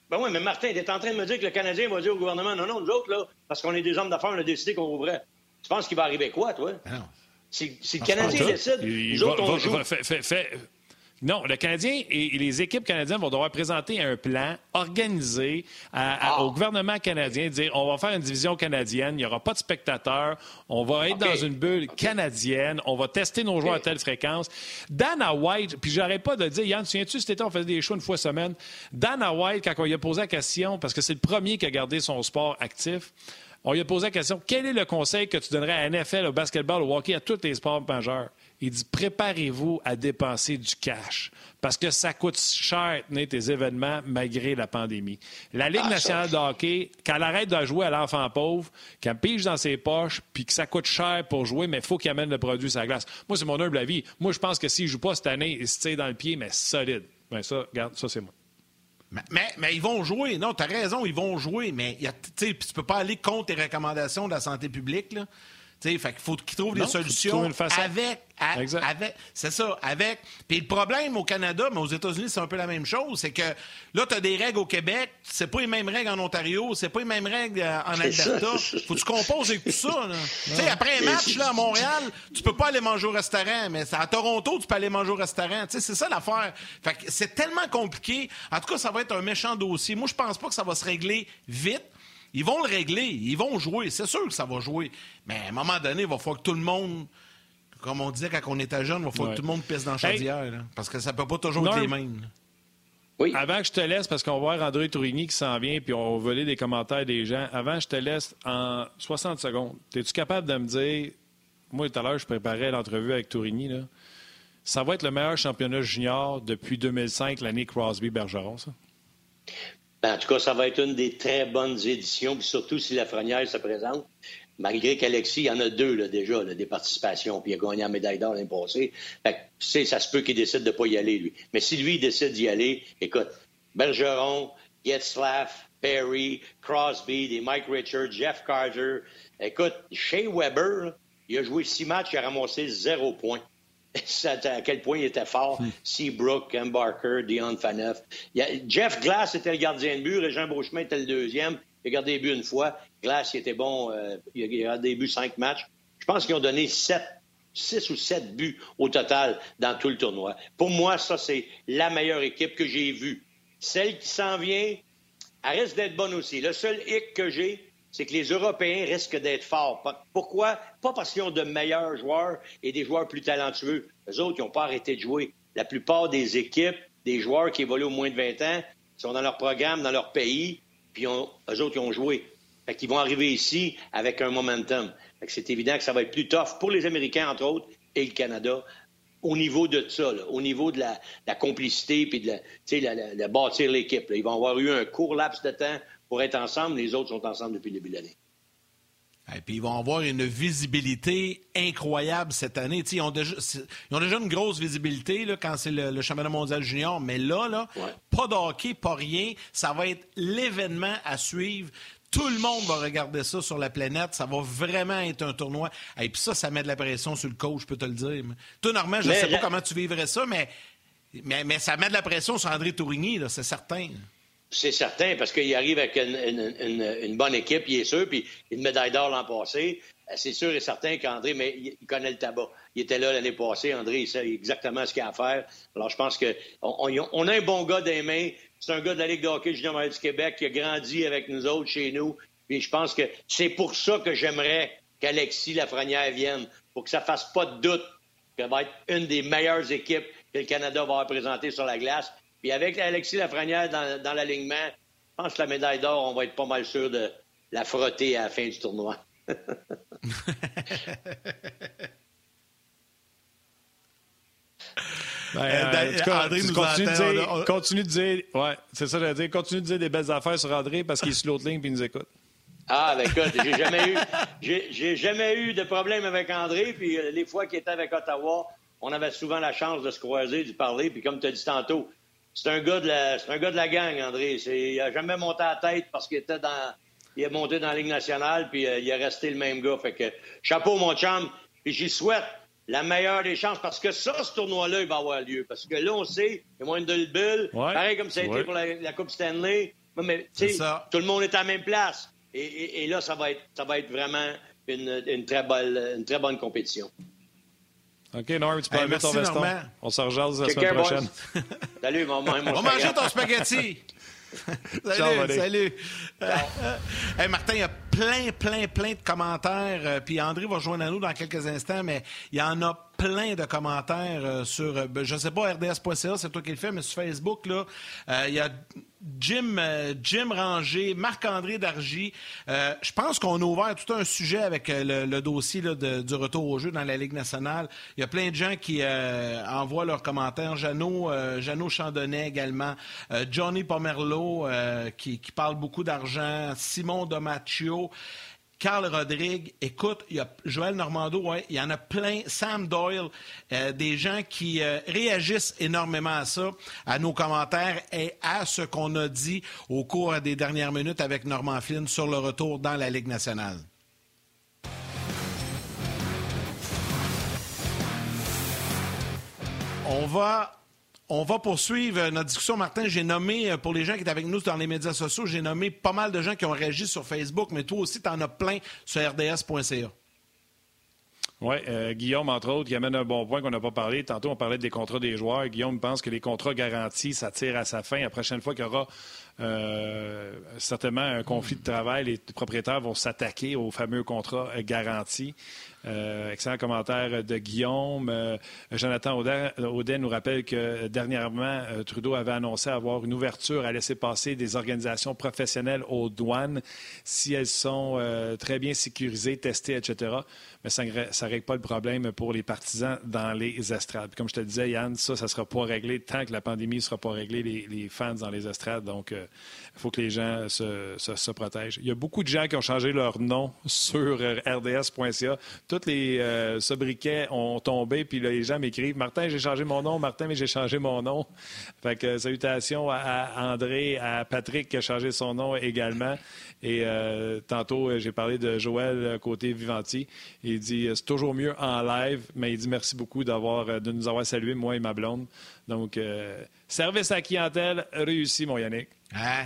Ben oui, mais Martin, tu es en train de me dire que le Canadien va dire au gouvernement non, non, nous autres, là, parce qu'on est des hommes d'affaires, on a décidé qu'on ouvrait. Tu penses qu'il va arriver quoi, toi? Ben si, le Canadien décide, nous autres, on joue. Non, le Canadien et les équipes canadiennes vont devoir présenter un plan organisé ah. au gouvernement canadien, dire on va faire une division canadienne, il n'y aura pas de spectateurs, on va être dans une bulle canadienne, on va tester nos joueurs à telle fréquence. Dana White, puis j'arrête pas de dire, Yann, tu souviens-tu, cet été, on faisait des shows une fois semaine. Dana White, quand on lui a posé la question, parce que c'est le premier qui a gardé son sport actif, on lui a posé la question quel est le conseil que tu donnerais à NFL, au basketball, au hockey, à tous les sports majeurs? Il dit préparez-vous à dépenser du cash parce que ça coûte cher tenir tes événements malgré la pandémie. La Ligue ah, nationale de hockey, quand elle arrête de jouer à l'enfant pauvre, qu'elle pige dans ses poches, puis que ça coûte cher pour jouer, mais il faut qu'il amène le produit sur la glace. Moi, c'est mon humble avis. Moi, je pense que s'il ne joue pas cette année, il se tire dans le pied, mais solide. Bien, ça, regarde, ça, c'est moi. Mais, mais, ils vont jouer. Non, tu as raison, ils vont jouer. Mais tu peux pas aller contre les recommandations de la santé publique. Là. Fait qu'il faut qu'ils trouvent des solutions avec avec, c'est ça, avec. Puis le problème au Canada, mais aux États-Unis, c'est un peu la même chose, c'est que là, tu as des règles au Québec, c'est pas les mêmes règles en Ontario, c'est pas les mêmes règles euh, en Alberta. Faut que tu composes avec tout ça. Tu sais, après un match là, à Montréal, tu peux pas aller manger au restaurant, mais à Toronto, tu peux aller manger au restaurant. Tu sais, c'est ça l'affaire. Fait que c'est tellement compliqué. En tout cas, ça va être un méchant dossier. Moi, je pense pas que ça va se régler vite. Ils vont le régler, ils vont jouer, c'est sûr que ça va jouer. Mais à un moment donné, il va falloir que tout le monde comme on disait quand on était jeune, il faut que tout le monde pisse dans la chaudière. parce que ça peut pas toujours être les mêmes. Oui. Avant que je te laisse, parce qu'on va voir André Tourigny qui s'en vient, puis on va voler des commentaires des gens. Avant, je te laisse en 60 secondes. Es-tu capable de me dire, moi tout à l'heure, je préparais l'entrevue avec Tourigny, là. ça va être le meilleur championnat junior depuis 2005, l'année Crosby-Bergeron, ça? Ben, en tout cas, ça va être une des très bonnes éditions, puis surtout si la Lafrenière se présente malgré qu'Alexis, il y en a deux là, déjà, des participations, puis il a gagné la médaille d'or l'année passée. Fait que, ça se peut qu'il décide de ne pas y aller, lui. Mais si lui, il décide d'y aller, écoute, Bergeron, Getzlaff, Perry, Crosby, des Mike Richards, Jeff Carter. Écoute, Shea Weber, il a joué six matchs, il a ramassé zéro point. À quel point il était fort. Hmm. Seabrook, Embarker, Dion Faneuf. Jeff Glass était le gardien de but, Régent Beauchemin était le deuxième. Il a gardé les buts une fois. Glass, il était bon. Euh, il a gardé les buts cinq matchs. Je pense qu'ils ont donné sept, six ou sept buts au total dans tout le tournoi. Pour moi, ça, c'est la meilleure équipe que j'ai vue. Celle qui s'en vient, elle risque d'être bonne aussi. Le seul hic que j'ai, c'est que les Européens risquent d'être forts. Pourquoi? Pas parce qu'ils ont de meilleurs joueurs et des joueurs plus talentueux. Les autres, ils n'ont pas arrêté de jouer. La plupart des équipes, des joueurs qui évoluent au moins de 20 ans, sont dans leur programme, dans leur pays, puis eux autres, ils ont joué. Fait vont arriver ici avec un momentum. c'est évident que ça va être plus tough pour les Américains, entre autres, et le Canada, au niveau de ça, au niveau de la, complicité puis de, la, bâtir l'équipe. Ils vont avoir eu un court laps de temps pour être ensemble. Les autres sont ensemble depuis le début de l'année. Et puis ils vont avoir une visibilité incroyable cette année. ils ont, déjà, ils ont déjà une grosse visibilité là, quand c'est le, championnat mondial junior, mais là, là pas de hockey, pas rien. Ça va être l'événement à suivre. Tout le monde va regarder ça sur la planète. Ça va vraiment être un tournoi. Et puis ça, ça met de la pression sur le coach, je peux te le dire. Toi, Normand, je ne sais pas comment tu vivrais ça, mais, mais, mais, ça met de la pression sur André Tourigny, c'est certain. C'est certain, parce qu'il arrive avec une, bonne équipe, il est sûr, puis une médaille d'or l'an passé. Euh, c'est sûr et certain qu'André, il connaît le tabac. Il était là l'année passée. André, il sait exactement ce qu'il a à faire. Alors, je pense qu'on on, a un bon gars des mains. C'est un gars de la Ligue de hockey junior du Québec qui a grandi avec nous autres chez nous. Puis je pense que c'est pour ça que j'aimerais qu'Alexis Lafrenière vienne, pour que ça fasse pas de doute qu'elle va être une des meilleures équipes que le Canada va représenter sur la glace. Puis avec Alexis Lafrenière dans, dans l'alignement, je pense que la médaille d'or, on va être pas mal sûr de la frotter à la fin du tournoi. Ben, euh, euh, André nous continue, de dire, continue de dire, ouais, c'est ça, j'allais dire, continue de dire des belles affaires sur André parce qu'il est sur l'autre ligne et il nous écoute. Ah, ben écoute, j'ai jamais eu, j'ai jamais eu de problème avec André, puis euh, les fois qu'il était avec Ottawa, on avait souvent la chance de se croiser, de parler, puis comme tu as dit tantôt, c'est un gars de la, c'est un gars de la gang, André. il a jamais monté à la tête parce qu'il était dans, il est monté dans la Ligue nationale, puis il est resté le même gars. Fait que chapeau, mon chum, puis j'y souhaite la meilleure des chances parce que ça, ce tournoi-là, il va avoir lieu. Parce que là, on sait, il y a moins de bulles. Pareil comme ça a été pour la, Coupe Stanley. Mais, tout le monde est à la même place. Et, là, ça va être, ça va être vraiment une, très, bonne, une très bonne compétition. OK, Norm, tu peux mettre ton veston. On se rejase la semaine prochaine. Salut, mon, On va manger ton spaghetti. salut, salut. Martin, il y a plein, plein, plein de commentaires. Euh, puis André va joindre à nous dans quelques instants, mais il y en a plein de commentaires euh, sur, euh, ben, je ne sais pas, rds.ca, c'est toi qui le fais, mais sur Facebook, là, il y a Jim, Jim Ranger, Marc-André Dargy. je pense qu'on a ouvert tout un sujet avec le, dossier du retour au jeu dans la Ligue nationale. Il y a plein de gens qui envoient leurs commentaires. Jeannot, Jeannot Chandonnet également. Johnny Pomerleau qui, qui, parle beaucoup d'argent. Simon Domaccio. Carl Rodrigue, écoute, il y a Joël Normando, ouais, il y en a plein, Sam Doyle, euh, des gens qui euh, réagissent énormément à ça, à nos commentaires et à ce qu'on a dit au cours des dernières minutes avec Norman Flynn sur le retour dans la Ligue nationale. On va on va poursuivre notre discussion. Martin, j'ai nommé, euh, pour les gens qui étaient avec nous dans les médias sociaux, j'ai nommé pas mal de gens qui ont réagi sur Facebook, mais toi aussi, tu en as plein sur rds.ca. Oui, euh, Guillaume, entre autres, qui amène un bon point qu'on n'a pas parlé. Tantôt, on parlait des contrats des joueurs. Guillaume pense que les contrats garantis, ça tire à sa fin. La prochaine fois qu'il y aura euh, certainement un conflit de travail, les propriétaires vont s'attaquer aux fameux contrats garantis. Euh, excellent commentaire de Guillaume. Euh, Jonathan Audet, nous rappelle que dernièrement, euh, Trudeau avait annoncé avoir une ouverture à laisser passer des organisations professionnelles aux douanes si elles sont très bien sécurisées, testées, etc. Mais ça ne règle pas le problème pour les partisans dans les estrades. comme je te disais, Yann, ça, ne sera pas réglé tant que la pandémie ne sera pas réglée, les, fans dans les estrades. Donc, faut que les gens se, protègent. Il y a beaucoup de gens qui ont changé leur nom sur rds.ca tous les euh, sobriquets ont tombé, puis les gens m'écrivent Martin, j'ai changé mon nom, Martin, mais j'ai changé mon nom. Fait que salutations à, André, à Patrick qui a changé son nom également. Et euh, tantôt, j'ai parlé de Joël côté Vivanti. Il dit c'est toujours mieux en live, mais il dit merci beaucoup de nous avoir salués, moi et ma blonde. Donc, euh, service à clientèle réussi, mon Yannick. Ah,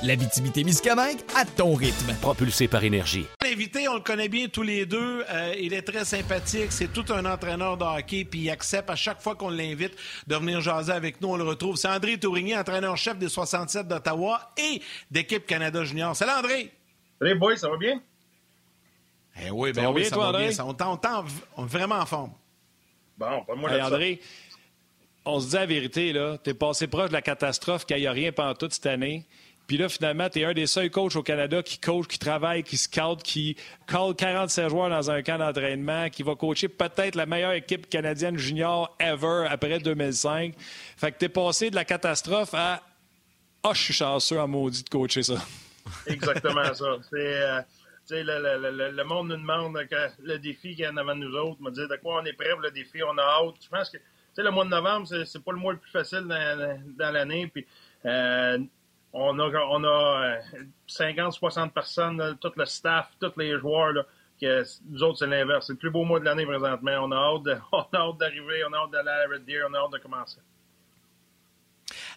La Miscamingue à ton rythme. Propulsé par énergie. L'invité, on le connaît bien tous les deux. Euh, il est très sympathique. C'est tout un entraîneur de hockey. Puis il accepte à chaque fois qu'on l'invite de venir jaser avec nous. On le retrouve. C'est André Tourigny, entraîneur-chef des 67 d'Ottawa et d'équipe Canada Junior. Salut André. Salut boy, ça va bien? Eh oui, ben oui, ça va bien. on t'entend vraiment en forme. Bon, pas moi hey, André, on se dit la vérité, là. T'es passé proche de la catastrophe qu'il n'y a rien pendant toute cette année. Puis là, finalement, tu es un des seuls coachs au Canada qui coach, qui travaille, qui scout, qui call 47 joueurs dans un camp d'entraînement, qui va coacher peut-être la meilleure équipe canadienne junior ever après 2005. Fait que tu es passé de la catastrophe à Ah, oh, je suis chanceux en maudit de coacher ça. Exactement ça. Euh, le, monde nous demande le défi qu'il y a en avant de nous autres, me dire de quoi on est prêt le défi, on a hâte. Je pense que le mois de novembre, c'est pas le mois le plus facile dans, dans l'année. Puis euh, on a, on a 50-60 euh, personnes, tout le staff, tous les joueurs. Là, que nous autres, c'est l'inverse. C'est le plus beau mois de l'année présentement. On a hâte, d'arriver, on a hâte d'aller à Red Deer, on a hâte de commencer.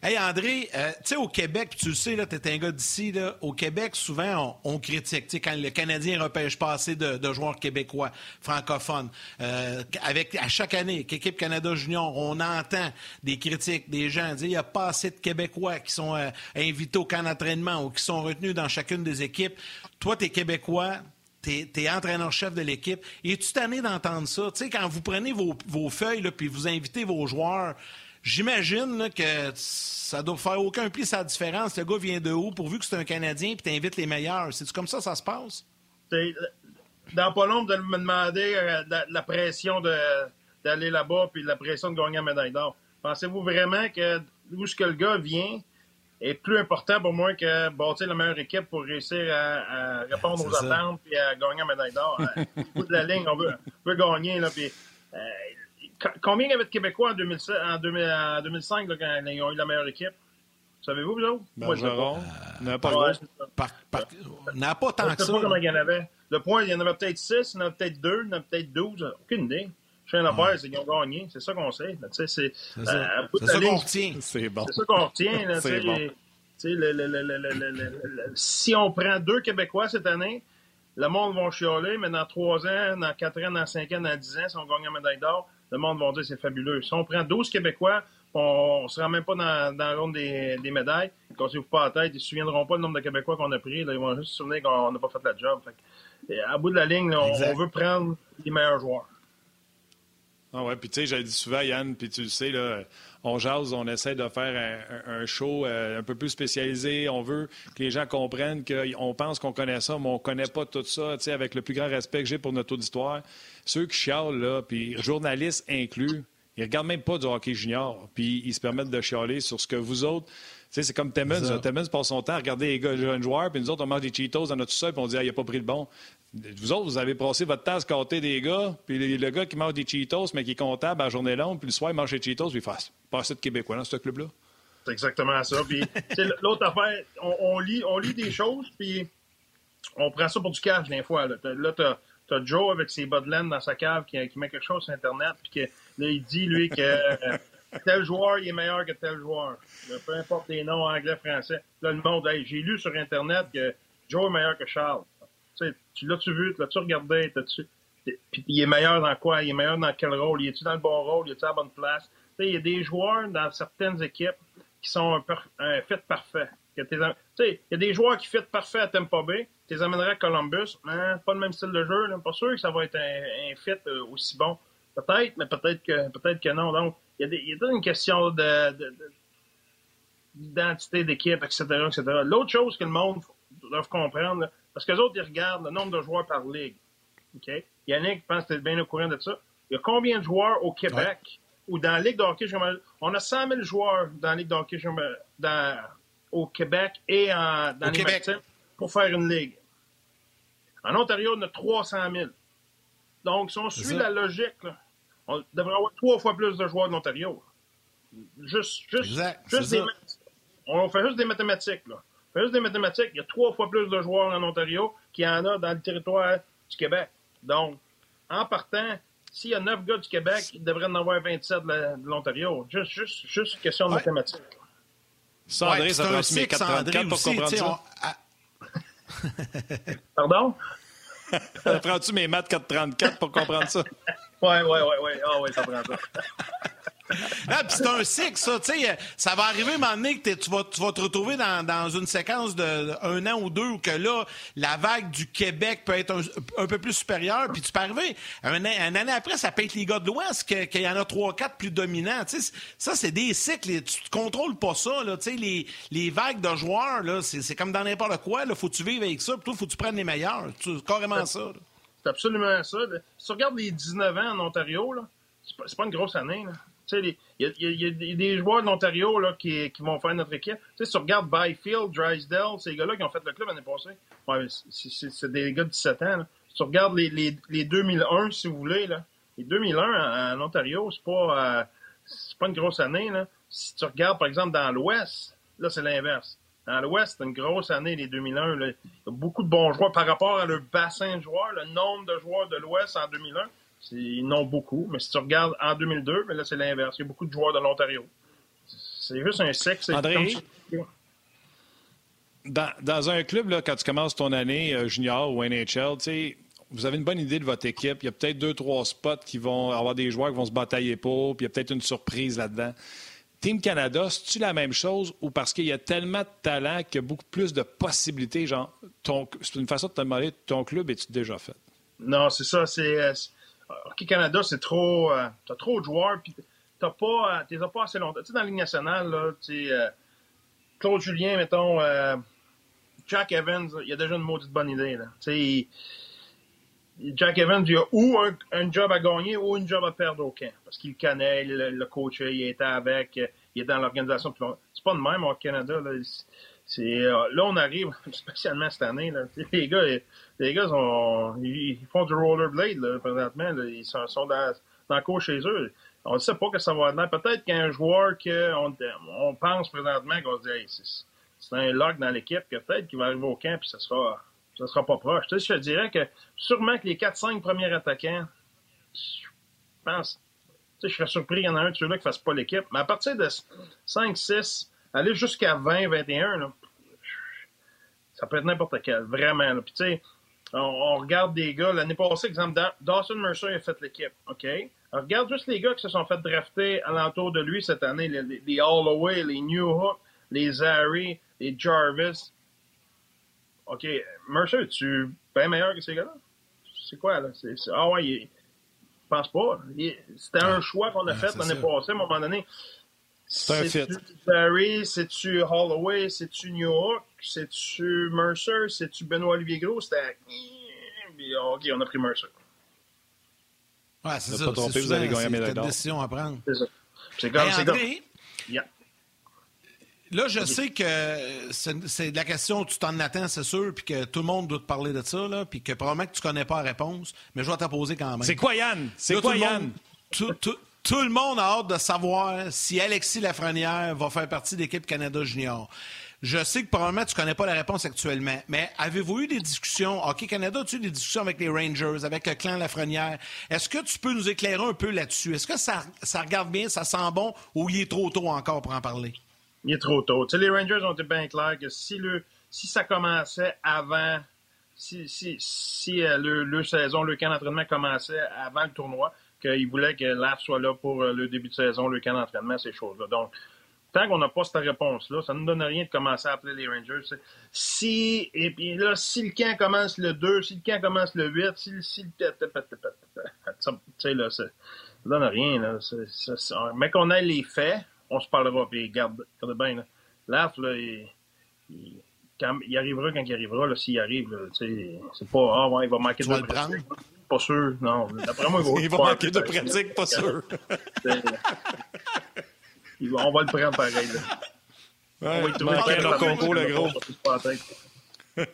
Hey, André, euh, tu sais, au Québec, tu le sais, tu es un gars d'ici, au Québec, souvent, on, critique. Quand le Canadien repêche pas assez de, joueurs québécois, francophones, euh, avec, à chaque année, qu'équipe Canada Junior, on entend des critiques, des gens dire il n'y a pas assez de Québécois qui sont euh, invités au camp d'entraînement ou qui sont retenus dans chacune des équipes. Toi, tu es Québécois, tu es, entraîneur-chef de l'équipe. Et tu tanné d'entendre ça? Tu sais, quand vous prenez vos, vos feuilles puis vous invitez vos joueurs, j'imagine que ça doit faire aucun pli sa différence. Le gars vient de où, pourvu que c'est un Canadien, puis tu invites les meilleurs. C'est comme ça ça se passe? Dans pas long de me demander euh, la, pression d'aller là-bas puis la pression de gagner la médaille d'or. Pensez-vous vraiment que où ce que le gars vient, est plus important pour moi que bâtir la meilleure équipe pour réussir à, répondre aux attentes et à gagner la médaille d'or? Au bout de la ligne, on veut, gagner. Là, puis, euh, combien il y avait de Québécois en, 2007, en, 2005 quand ils ont eu la meilleure équipe? Savez-vous, vous autres? Moi, je n'a pas, n'a pas tant que ça. Je sais pas comment il y en avait. Le point, il y en avait peut-être 6, il y en avait peut-être 2, il y en avait peut-être 12. Aucune idée. Je fais une affaire, c'est qu'ils ont gagné. C'est ça qu'on sait. C'est ça, euh, ça qu'on retient. C'est bon. C'est ça qu'on retient. Là, si on prend deux Québécois cette année, le monde va chialer, mais dans trois ans, dans quatre ans, dans cinq ans, dans dix ans, si on gagne la médaille d'or, le monde va dire que c'est fabuleux. Si on prend 12 Québécois, on ne se rend même pas dans, dans le ronde des, des médailles. Quand ils ne pas la tête, ils ne se souviendront pas le nombre de Québécois qu'on a pris. ils vont juste se souvenir qu'on n'a pas fait la job. à bout de la ligne, on, veut prendre les meilleurs joueurs. Ah ouais, puis tu sais, j'ai dit souvent, Yann, puis tu le sais, là, on jase, on essaie de faire un, show euh, un peu plus spécialisé. On veut que les gens comprennent qu'on pense qu'on connaît ça, mais on ne connaît pas tout ça, avec le plus grand respect que j'ai pour notre auditoire. Ceux qui chialent, là, journalistes inclus, ils regardent même pas du hockey junior, puis ils se permettent de chialer sur ce que vous autres sais, c'est comme Timmons. Timmons passe son temps à regarder les, gars, jeunes joueurs, puis nous autres, on mange des Cheetos dans notre sol, puis on dit, ah, il n'a pas pris le bon. Vous autres, vous avez passé votre temps à compter des gars, puis le, gars qui mange des Cheetos, mais qui est comptable à journée longue, puis le soir, il mange des Cheetos, puis il fait pas assez de Québécois dans ce club-là. C'est exactement ça. Puis, l'autre affaire, on, lit, on lit des choses, puis on prend ça pour du cash, des fois. Là, t'as as Joe avec ses bas dans sa cave qui, met quelque chose sur Internet, puis que là, il dit, lui, que euh, tel joueur, il est meilleur que tel joueur. Peu importe les noms anglais, français. Là, le monde, j'ai lu sur Internet que Joe est meilleur que Charles. Tu l'as-tu vu, l'as-tu regardé, t'as-tu. Puis il est meilleur dans quoi? Il est meilleur dans quel rôle? Il est-tu dans le bon rôle? Il est-tu à la bonne place? il y a des joueurs dans certaines équipes qui sont un, un fit parfait. Il y a des joueurs qui fit parfait à Tampa Bay. Tu les amènerais à Columbus. Hein, pas le même style de jeu. Là. Pas sûr que ça va être un, fit euh, aussi bon. Peut-être, mais peut-être que peut-être que non. Donc, il y, a une question d'identité d'équipe, etc., etc. L'autre chose que le monde doit comprendre, parce que les autres, ils regardent le nombre de joueurs par ligue. OK? Yannick pense que tu es bien au courant de ça. Il y a combien de joueurs au Québec ou dans la Ligue de hockey On a 100 000 joueurs dans la Ligue de hockey au Québec et en, dans les Québec. pour faire une ligue. En Ontario, on a 300 000. Donc, si on suit la logique, on devrait avoir trois fois plus de joueurs de l'Ontario. Juste, juste, juste des On fait juste des mathématiques, là. On fait juste des mathématiques. Il y a trois fois plus de joueurs en Ontario qu'il y en a dans le territoire du Québec. Donc, en partant, s'il y a neuf gars du Québec, il devrait en avoir 27 de l'Ontario. Juste, juste, juste question de mathématiques. Ça, André, ça prend mes 434 pour comprendre ça. Pardon? ça prend-tu mes maths 434 pour comprendre ça? Ouais, ouais, ouais, ouais. Ah, ouais, ça prend ça. c'est un cycle, ça. sais, ça va arriver un moment donné que tu vas, tu vas te retrouver dans, dans une séquence d'un an ou deux où que là, la vague du Québec peut être un, peu plus supérieure. Puis tu peux arriver, un, année après, ça peut être les gars de l'Ouest, qu'il y en a trois, quatre plus dominants. ça, c'est des cycles. Tu ne contrôles pas ça. Là, les, les vagues de joueurs, là, c'est, comme dans n'importe quoi. Là, faut que tu vives avec ça. Puis toi, faut que tu prennes les meilleurs. C'est carrément ça. C'est absolument ça. Si tu regardes les 19 ans en Ontario, c'est pas, pas une grosse année. Il y, a des joueurs de l'Ontario qui, qui, vont faire notre équipe. si tu regardes Byfield, Drysdale, ces gars-là qui ont fait le club l'année passée, c'est des gars de 17 ans. Si tu regardes les, les, les, 2001, si vous voulez, là, les 2001 en, Ontario, c'est pas, euh, pas une grosse année. Là. Si tu regardes, par exemple, dans l'Ouest, là, c'est l'inverse. Dans l'Ouest, c'est une grosse année, les 2001. Là. Il y a beaucoup de bons joueurs par rapport à leur bassin de joueurs, le nombre de joueurs de l'Ouest en 2001. Ils n'ont beaucoup, mais si tu regardes en 2002, mais là, c'est l'inverse. Il y a beaucoup de joueurs de l'Ontario. C'est juste un sexe. André, dans, dans, un club, là, quand tu commences ton année euh, junior ou NHL, vous avez une bonne idée de votre équipe. Il y a peut-être deux, trois spots qui vont avoir des joueurs qui vont se batailler pour, puis il y a peut-être une surprise là-dedans. Team Canada, c'est-tu la même chose ou parce qu'il y a tellement de talent qu'il y a beaucoup plus de possibilités? Genre, c'est une façon de te demander ton club es-tu déjà fait? Non, c'est ça. C'est, euh, OK, Canada, c'est trop. Euh, t'as trop de joueurs, puis t'as pas, euh, pas assez longtemps. Tu sais, dans la Ligue nationale, là, euh, Claude Julien, mettons, Jack Evans, il a déjà une maudite bonne idée. Tu sais, Jack Evans, il a ou un, job à gagner ou une job à perdre au camp. Parce qu'il connaît, le, le coach, il était avec, il est dans l'organisation. C'est pas de même au Canada. Là, euh, là on arrive, spécialement cette année. Là, les gars, les gars ils, font du rollerblade présentement. ils sont, dans, dans le cours chez eux. On ne sait pas que ça va être. Peut-être qu'un joueur qu'on on pense présentement qu'on se dit c'est un lock dans l'équipe, que peut-être qu'il va arriver au camp et ça sera ça sera pas proche. Tu sais, je te dirais que sûrement que les 4-5 premiers attaquants, je pense, tu sais, je serais surpris qu'il y en a un de ceux-là qui ne fasse pas l'équipe. Mais à partir de 5-6, aller jusqu'à 20-21, ça peut être n'importe quel, vraiment. Puis tu sais, on, regarde des gars, l'année passée, exemple, Dawson Mercer a fait l'équipe, OK? regarde juste les gars qui se sont fait drafter alentour de lui cette année, les, Holloway, les Newhook, les Zary, les Jarvis. OK, Mercer, tu bien meilleur que ces gars-là? C'est quoi, là? ah ouais, il, je pense pas. C'était un choix qu'on a fait l'année passée, à un moment donné. C'est un fit. Barry, c'est-tu Holloway, c'est-tu New York, c'est-tu Mercer, c'est-tu Benoît Olivier Gros? C'était. OK, on a pris Mercer. Ouais, c'est ça. Pas trompé, vous allez gagner une décision à prendre. C'est ça. C'est comme. Hey, André, yeah. Là, je sais que c'est la question, tu t'en attends, c'est sûr, puis que tout le monde doit te parler de ça, là, puis que probablement que tu connais pas la réponse, mais je vais te poser quand même. C'est quoi, Yann? C'est quoi, Yann? tout, tout, tout le monde a hâte de savoir si Alexis Lafrenière va faire partie de l'équipe Canada Junior. Je sais que probablement tu ne connais pas la réponse actuellement, mais avez-vous eu des discussions, Hockey Canada, as-tu eu des discussions avec les Rangers, avec le clan Lafrenière? Est-ce que tu peux nous éclairer un peu là-dessus? Est-ce que ça, ça regarde bien, ça sent bon ou il est trop tôt encore pour en parler? Il est trop tôt. les Rangers ont été bien clairs que si, le, si ça commençait avant, si, si, si euh, le, saison, le camp d'entraînement commençait avant le tournoi, qu'il voulait que l'AF soit là pour euh, le début de saison, le camp d'entraînement, ces choses-là. Donc, tant qu'on n'a pas cette réponse-là, ça ne nous donne rien de commencer à appeler les Rangers. Si, et puis là, si le camp commence le 2, si le camp commence le 8, si, si le... Tu sais, ça ne donne rien, là. Mais qu'on ait les faits, on se parlera, puis garde, garde bien, là. L'AF, là, il, il, arrivera quand il arrivera, s'il arrive, c'est pas, ah ouais, il va manquer de pas sûr. Non, d'après moi, il va, manquer de pratique, pas sûr. on va le prendre pareil. on va y trouver concours, le gros.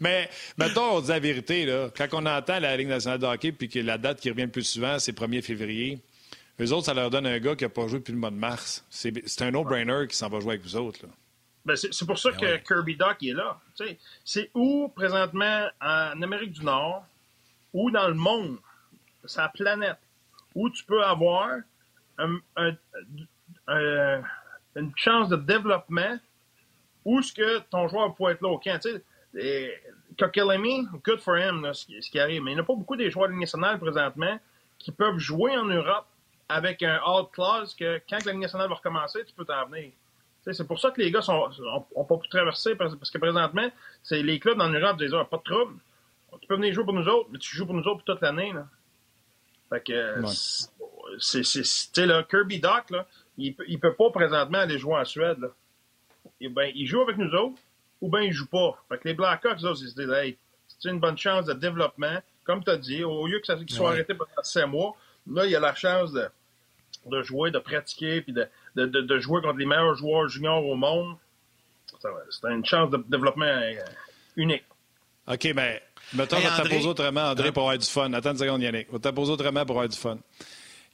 Mais mettons, on dit la vérité, là, quand on entend la Ligue nationale de hockey puis que la date qui revient le plus souvent, c'est 1er février, eux autres, ça leur donne un gars qui n'a pas joué depuis le mois de mars. C'est un no-brainer qui s'en va jouer avec vous autres. Ben c'est pour ça ben que Kirby Doc est là. C'est où, présentement, en Amérique du Nord, ou dans le monde, sa planète, où tu peux avoir une chance de développement où ce que ton joueur peut être là au camp. Tu sais, good for him, ce, qui, arrive. Mais il n'y a pas beaucoup des joueurs de nationale présentement qui peuvent jouer en Europe avec un out clause que quand la Ligue nationale va recommencer, tu peux t'en venir. C'est pour ça que les gars n'ont pas pu traverser parce, que présentement, c'est les clubs en Europe disent ah, pas de trouble. Tu peux venir jouer pour nous autres, mais tu joues pour nous autres toute l'année. Fait que, c'est, tu sais, là, Kirby Doc, là, il, il peut pas présentement aller jouer en Suède. Là. Et ben, il joue avec nous autres, ou bien il joue pas. Fait que les Blackhawks, ils se disent, hey, c'est une bonne chance de développement. Comme tu as dit, au lieu que ça, qu'ils soient arrêtés pendant 5 mois, là, il y a la chance de, de jouer, de pratiquer, puis de, de, de, jouer contre les meilleurs joueurs juniors au monde. C'est une chance de développement euh, unique. OK, mais Mettons, on va te autrement, André, pour avoir du fun. Attends une seconde, Yannick. On va te autrement pour avoir du fun.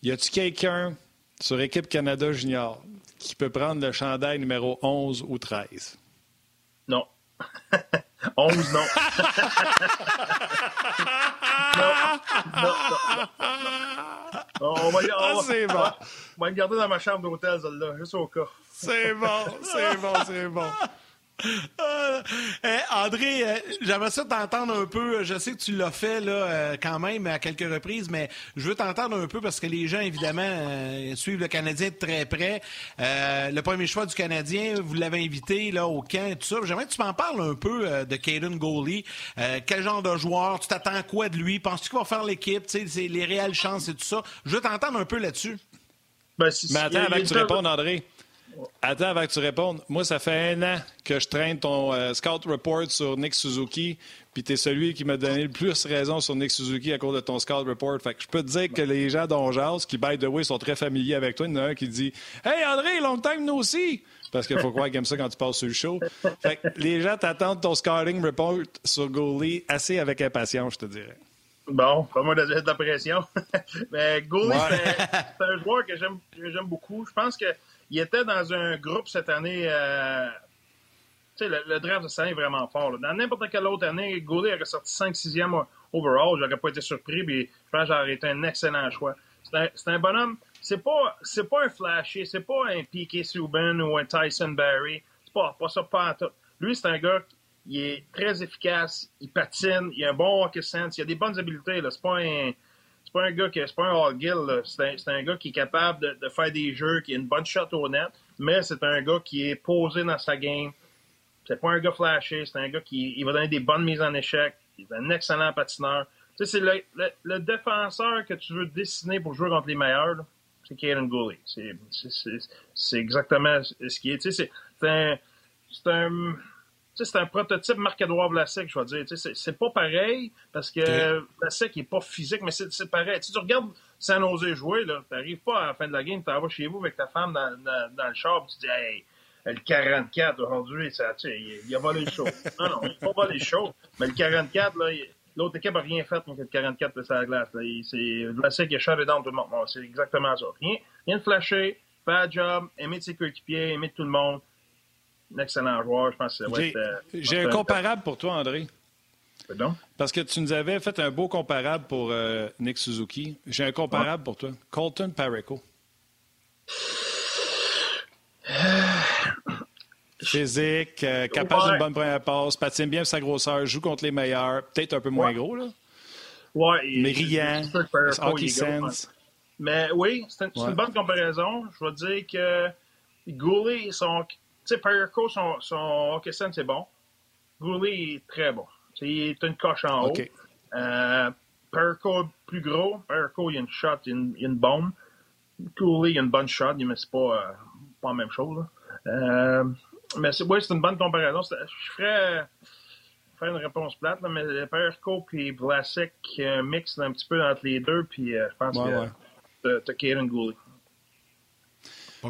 Y a-tu quelqu'un sur Équipe Canada Junior qui peut prendre le chandail numéro 11 ou 13? Non. 11, non. non. Non, non, On va, ah, c'est bon. On va le garder dans ma chambre d'hôtel, celle-là, juste au cas. C'est bon, c'est bon, c'est bon. Euh, André, euh, j'aimerais ça t'entendre un peu. Je sais que tu l'as fait là, euh, quand même à quelques reprises, mais je veux t'entendre un peu parce que les gens, évidemment, suivent le Canadien de très près. le premier choix du Canadien, vous l'avez invité là, au camp et tout ça. J'aimerais que tu m'en parles un peu de Caden Goalie. quel genre de joueur? Tu t'attends quoi de lui? Penses-tu qu'il va faire l'équipe? Les réelles chances et tout ça. Je veux t'entendre un peu là-dessus. Ben, mais attends, avant que tu répondes, André. Attends avant que tu répondes. Moi, ça fait un an que je traîne ton euh, scout report sur Nick Suzuki, puis tu es celui qui m'a donné le plus raison sur Nick Suzuki à cause de ton scout report. Fait que je peux te dire que les gens d'Ongeas, qui, by the way, sont très familiers avec toi, il y en a un qui dit Hey André, long time nous aussi! Parce qu'il faut croire qu'il aime ça quand tu passes sur le show. Fait que les gens t'attendent ton scouting report sur Goalie assez avec impatience, je te dirais. Bon, pas moi de, de la pression. Mais Goalie, c'est un joueur que j'aime beaucoup. Je pense que il était dans un groupe cette année. Euh, tu sais, le, draft de cette est vraiment fort. Dans n'importe quelle autre année, Goulet aurait sorti 5-6e overall. J'aurais pas été surpris. Puis je pense que j'aurais été un excellent choix. C'est un, bonhomme. C'est pas, pas un flashy. C'est pas un P.K. Subban ou un Tyson Barry. C'est pas, pas ça, pas tout. Lui, c'est un gars qui est très efficace. Il patine. Il a un bon hockey sense. Il a des bonnes habiletés. C'est pas un c'est pas un gars qui c'est pas un Gill, c'est un, un, gars qui est capable de, de, faire des jeux, qui a une bonne shot au net, mais c'est un gars qui est posé dans sa game. C'est pas un gars flashé, c'est un gars qui il va donner des bonnes mises en échec. Il est un excellent patineur. Tu sais, c'est le, le, défenseur que tu veux dessiner pour jouer contre les meilleurs, c'est Kaden Gooley. C'est exactement ce qui est. Tu sais, c'est un c'est un prototype Marc-Edouard Vlasic, je vais dire. C'est pas pareil parce que Vlasic n'est pas physique, mais c'est pareil. tu regardes San Jose jouer, tu n'arrives pas à la fin de la game, tu vas chez vous avec ta femme dans, dans, le char, tu dis, hey, le 44 aujourd'hui, il, il a volé le show. non, non, il n'a pas volé le show. Mais le 44, l'autre équipe n'a rien fait contre le 44 de la glace. C'est Vlasic a shut down tout le monde. c'est exactement ça. Rien, rien de flasher, faire job, aimer de ses coéquipiers, aimer de tout le monde un excellent joueur. Je pense que J'ai un comparable pour toi, André. Pardon? Parce que tu nous avais fait un beau comparable pour euh, Nick Suzuki. J'ai un comparable pour toi. Colton Pareco. Physique, euh, capable d'une bonne première passe, patine bien sa grosseur, joue contre les meilleurs, peut-être un peu moins gros, là. Ouais, mais riant, hockey sense. Mais oui, c'est une, bonne comparaison. Je vais dire que Goulet, son, sais, Perico, son, son hockey c'est bon. Gourley est très bon. il est une coche en haut. Euh, Perico plus gros. Perico, il y a une shot, il y a une, bombe. Gourley, il y a une bonne shot, mais c'est pas, euh, pas la même chose. Euh, mais c'est ouais, une bonne comparaison. Je ferais faire une réponse plate, là, mais Perico et Vlasic euh, mixent un petit peu entre les deux, puis euh, je pense que ouais. t'as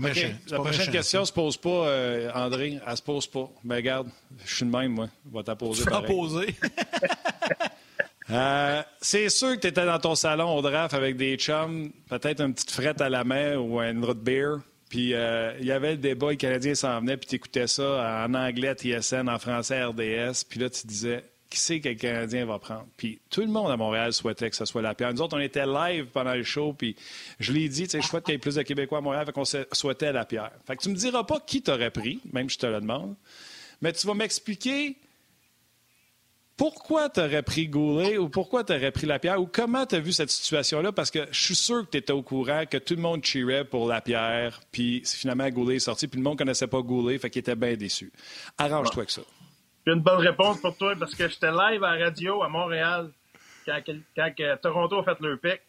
Gourley la prochaine question ne se pose pas, euh, André. Elle se pose pas. Mais ben, regarde, je suis le même, moi. On va t'apposer. Tu vas poser. euh, c'est sûr que tu étais dans ton salon au draft avec des chums, peut-être une petite frette à la main ou une root beer. Puis euh, il y avait le débat, les Canadiens s'en venaient, puis tu écoutais ça en anglais TSN, en français RDS. Puis là, tu disais, qui sait que le Canadien va prendre. Puis tout le monde à Montréal souhaitait que ce soit la pierre. Nous autres, on était live pendant le show, puis je l'ai dit, je souhaite qu'il y ait plus de Québécois à Montréal, fait qu'on souhaitait la pierre. Fait que tu me diras pas qui t'aurait pris, même si je te le demande, mais tu vas m'expliquer pourquoi tu aurais pris Goulet ou pourquoi tu aurais pris la pierre ou comment tu as vu cette situation-là, parce que je suis sûr que tu étais au courant que tout le monde cheerait pour la pierre, puis finalement Goulet est sorti, puis le monde connaissait pas Goulet, fait qu'il était bien déçu. Arrange-toi avec ça. J'ai une bonne réponse pour toi parce que j'étais live à la radio à Montréal quand, Toronto a fait leur pic.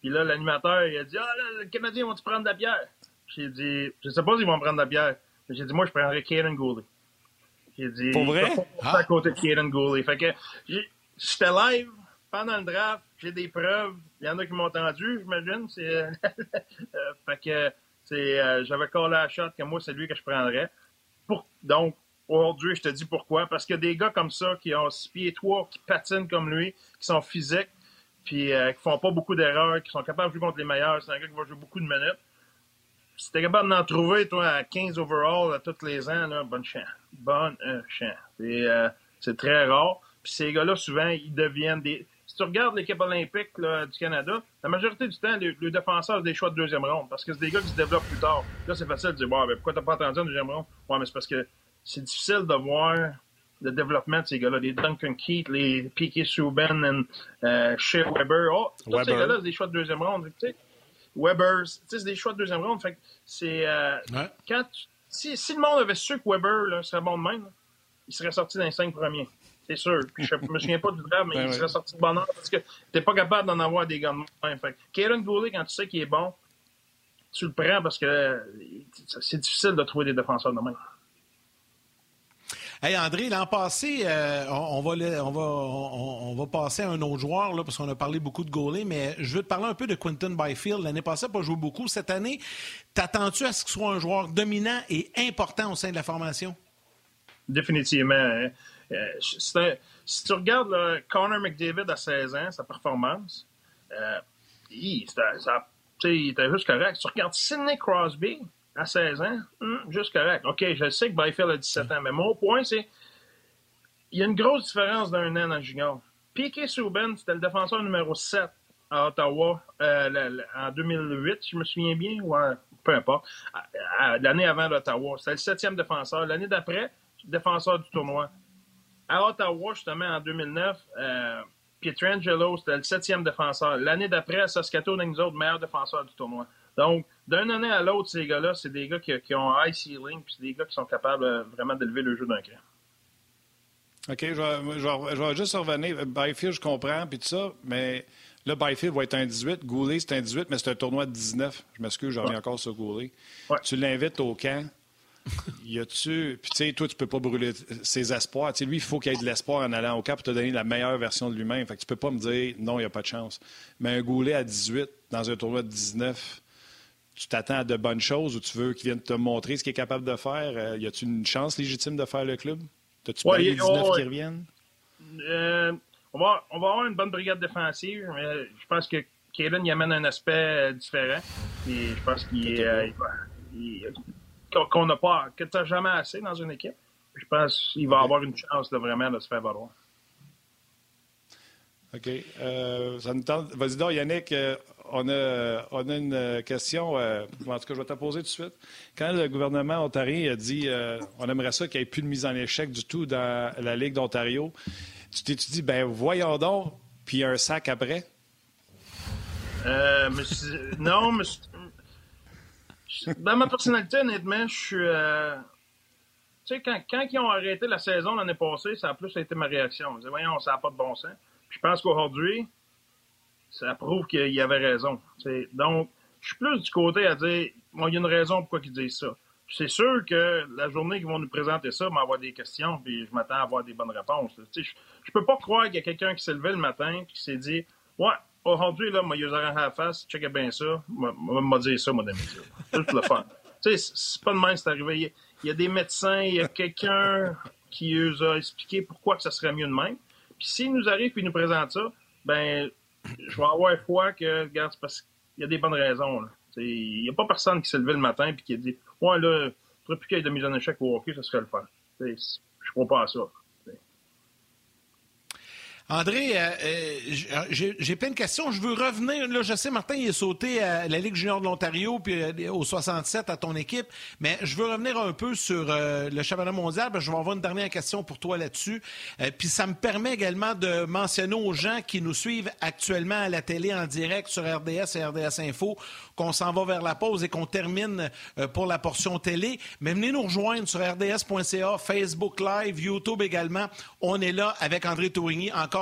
Puis là, l'animateur, il a dit Ah, là, les Canadiens vont-tu prendre de la bière J'ai dit Je sais pas s'ils vont prendre de la bière. J'ai dit Moi, je prendrais Kaden Gooley. J'ai dit Pour vrai? ah. À côté de Kaden Gooley. Fait que j'étais live pendant le draft. J'ai des preuves. Il y en a qui m'ont entendu, j'imagine. fait que euh, j'avais collé la shot que moi, c'est lui que je prendrais. Pour, donc, Aujourd'hui, je te dis pourquoi. Parce que des gars comme ça, qui ont six pieds trois, qui patinent comme lui, qui sont physiques, puis euh, qui font pas beaucoup d'erreurs, qui sont capables de jouer contre les meilleurs, c'est un gars qui va jouer beaucoup de minutes. Si t'es capable d'en trouver, toi, à 15 overall à tous les ans, là, bonne chance. Bonne chance. Euh, c'est très rare. Puis ces gars-là, souvent, ils deviennent des. si tu regardes l'équipe olympique du Canada, la majorité du temps, le, défenseur a des choix de deuxième ronde parce que c'est des gars qui se développent plus tard. Là, c'est facile de dire, bon, ben, pourquoi t'as pas attendu en deuxième ronde? Ouais, mais c'est parce que c'est difficile de voir le développement de ces gars-là. Les Duncan Keith, les Piquet Souben, euh, Shea Weber. Oh, tous ces gars-là, c'est des choix de deuxième ronde. Tu sais. Weber, c'est des choix de deuxième ronde. Fait c'est, euh, quand si, si, le monde avait su que Weber là, serait bon de même, il serait sorti dans les cinq premiers. C'est sûr. Puis je me souviens pas du draft, mais il serait sorti de bonheur parce que t'es pas capable d'en avoir des gars de même. Fait Goulet, quand tu sais qu'il est bon, tu le prends parce que c'est difficile de trouver des défenseurs de même. Hey André, l'an passé, euh, on, va passer à un autre joueur là, parce qu'on a parlé beaucoup de goaler, mais je veux te parler un peu de Quinton Byfield. L'année passée, il pas joué beaucoup. Cette année, t'attends-tu à ce qu'il soit un joueur dominant et important au sein de la formation? Définitivement. Hein. Euh, si tu regardes Connor McDavid à 16 ans, sa performance, euh, il, était juste correct. Si tu regardes Sidney Crosby à 16 ans, hmm, juste correct. OK, je sais que Byfield a 17 ans, mais mon point, c'est il y a une grosse différence d'un an dans le junior. Piquet Souben, c'était le défenseur numéro 7 à Ottawa euh, en 2008, je me souviens bien, ou peu importe. L'année avant l'Ottawa, c'était le septième défenseur. L'année d'après, défenseur du tournoi à Ottawa, justement, en 2009, euh, Pietrangelo, c'était le septième défenseur. L'année d'après, à Saskatoon, nous autres, meilleur défenseur du tournoi. Donc, d'une année à l'autre, ces gars-là, c'est des gars qui, ont un high ceiling, puis c'est des gars qui sont capables euh, vraiment d'élever le jeu d'un cran. OK, je vais, juste revenir. Byfield, je comprends, puis tout ça, mais là, Byfield va être un 18. Goulet, c'est un 18, mais c'est un tournoi de 19. Je m'excuse, je reviens encore sur Goulet. Tu l'invites au camp y a-tu. Puis, tu sais, toi, tu peux pas brûler ses espoirs. Tu sais, lui, il faut qu'il ait de l'espoir en allant au camp pour te donner la meilleure version de lui-même. Fait que tu peux pas me dire non, il n'y a pas de chance. Mais un goulet à 18 dans un tournoi de 19, tu t'attends à de bonnes choses ou tu veux qu'il vienne te montrer ce qu'il est capable de faire? Euh, y a-tu une chance légitime de faire le club? T'as-tu pas les 19 qui reviennent? Euh, on, va, on va avoir une bonne brigade défensive, mais je pense que Kaylin y amène un aspect différent. Et je pense qu'il est qu'on n'a pas, que tu n'as jamais assez dans une équipe. Je pense qu'il va avoir une chance de vraiment de se faire valoir. OK. Euh, ça nous tente. Vas-y donc, Yannick, euh, on, a, une question. Euh, en tout cas, je vais te poser tout de suite. Quand le gouvernement ontarien a dit on aimerait ça qu'il n'y ait plus de mise en échec du tout dans la Ligue d'Ontario, tu t'es dit, ben voyons donc, puis un sac après? non, mais dans ma personnalité, honnêtement, je suis. Euh, tu sais, quand, ils ont arrêté la saison l'année passée, ça a plus été ma réaction. Je me voyons, ça n'a pas de bon sens. je pense qu'aujourd'hui, ça prouve qu'il y avait raison. Donc, je suis plus du côté à dire, bon, il y a une raison pourquoi ils disent ça. C'est sûr que la journée qu'ils vont nous présenter ça, va avoir des questions, puis je m'attends à avoir des bonnes réponses. Je, ne peux pas croire qu'il y a quelqu'un qui s'est levé le matin et qui s'est dit, ouais, aujourd'hui, là, moi, ils à la face, checkez bien ça, m'a dit ça, moi, C'est Juste le fun. tu sais, c'est pas de même, c'est arrivé. Il y a des médecins, il y a quelqu'un qui nous a expliqué pourquoi que ça serait mieux de même. Puis s'il nous arrive et nous présente ça, ben, je vais avoir foi que, regarde, c'est parce qu'il y a des bonnes raisons. Il n'y a pas personne qui s'est levé le matin et qui a dit Ouais, là, il faudrait plus qu'il y ait de mise en échec au hockey, ça serait le fun. Je ne crois pas à ça. André, euh, euh, euh, j'ai plein de questions. Je veux revenir. Là, je sais, Martin, il est sauté à la Ligue junior de l'Ontario puis au 67 à ton équipe. Mais je veux revenir un peu sur le championnat mondial. je vais avoir une dernière question pour toi là-dessus. puis ça me permet également de mentionner aux gens qui nous suivent actuellement à la télé en direct sur RDS et RDS Info qu'on s'en va vers la pause et qu'on termine pour la portion télé. Mais venez nous rejoindre sur rds.ca, Facebook Live, YouTube également. On est là avec André Tourigny encore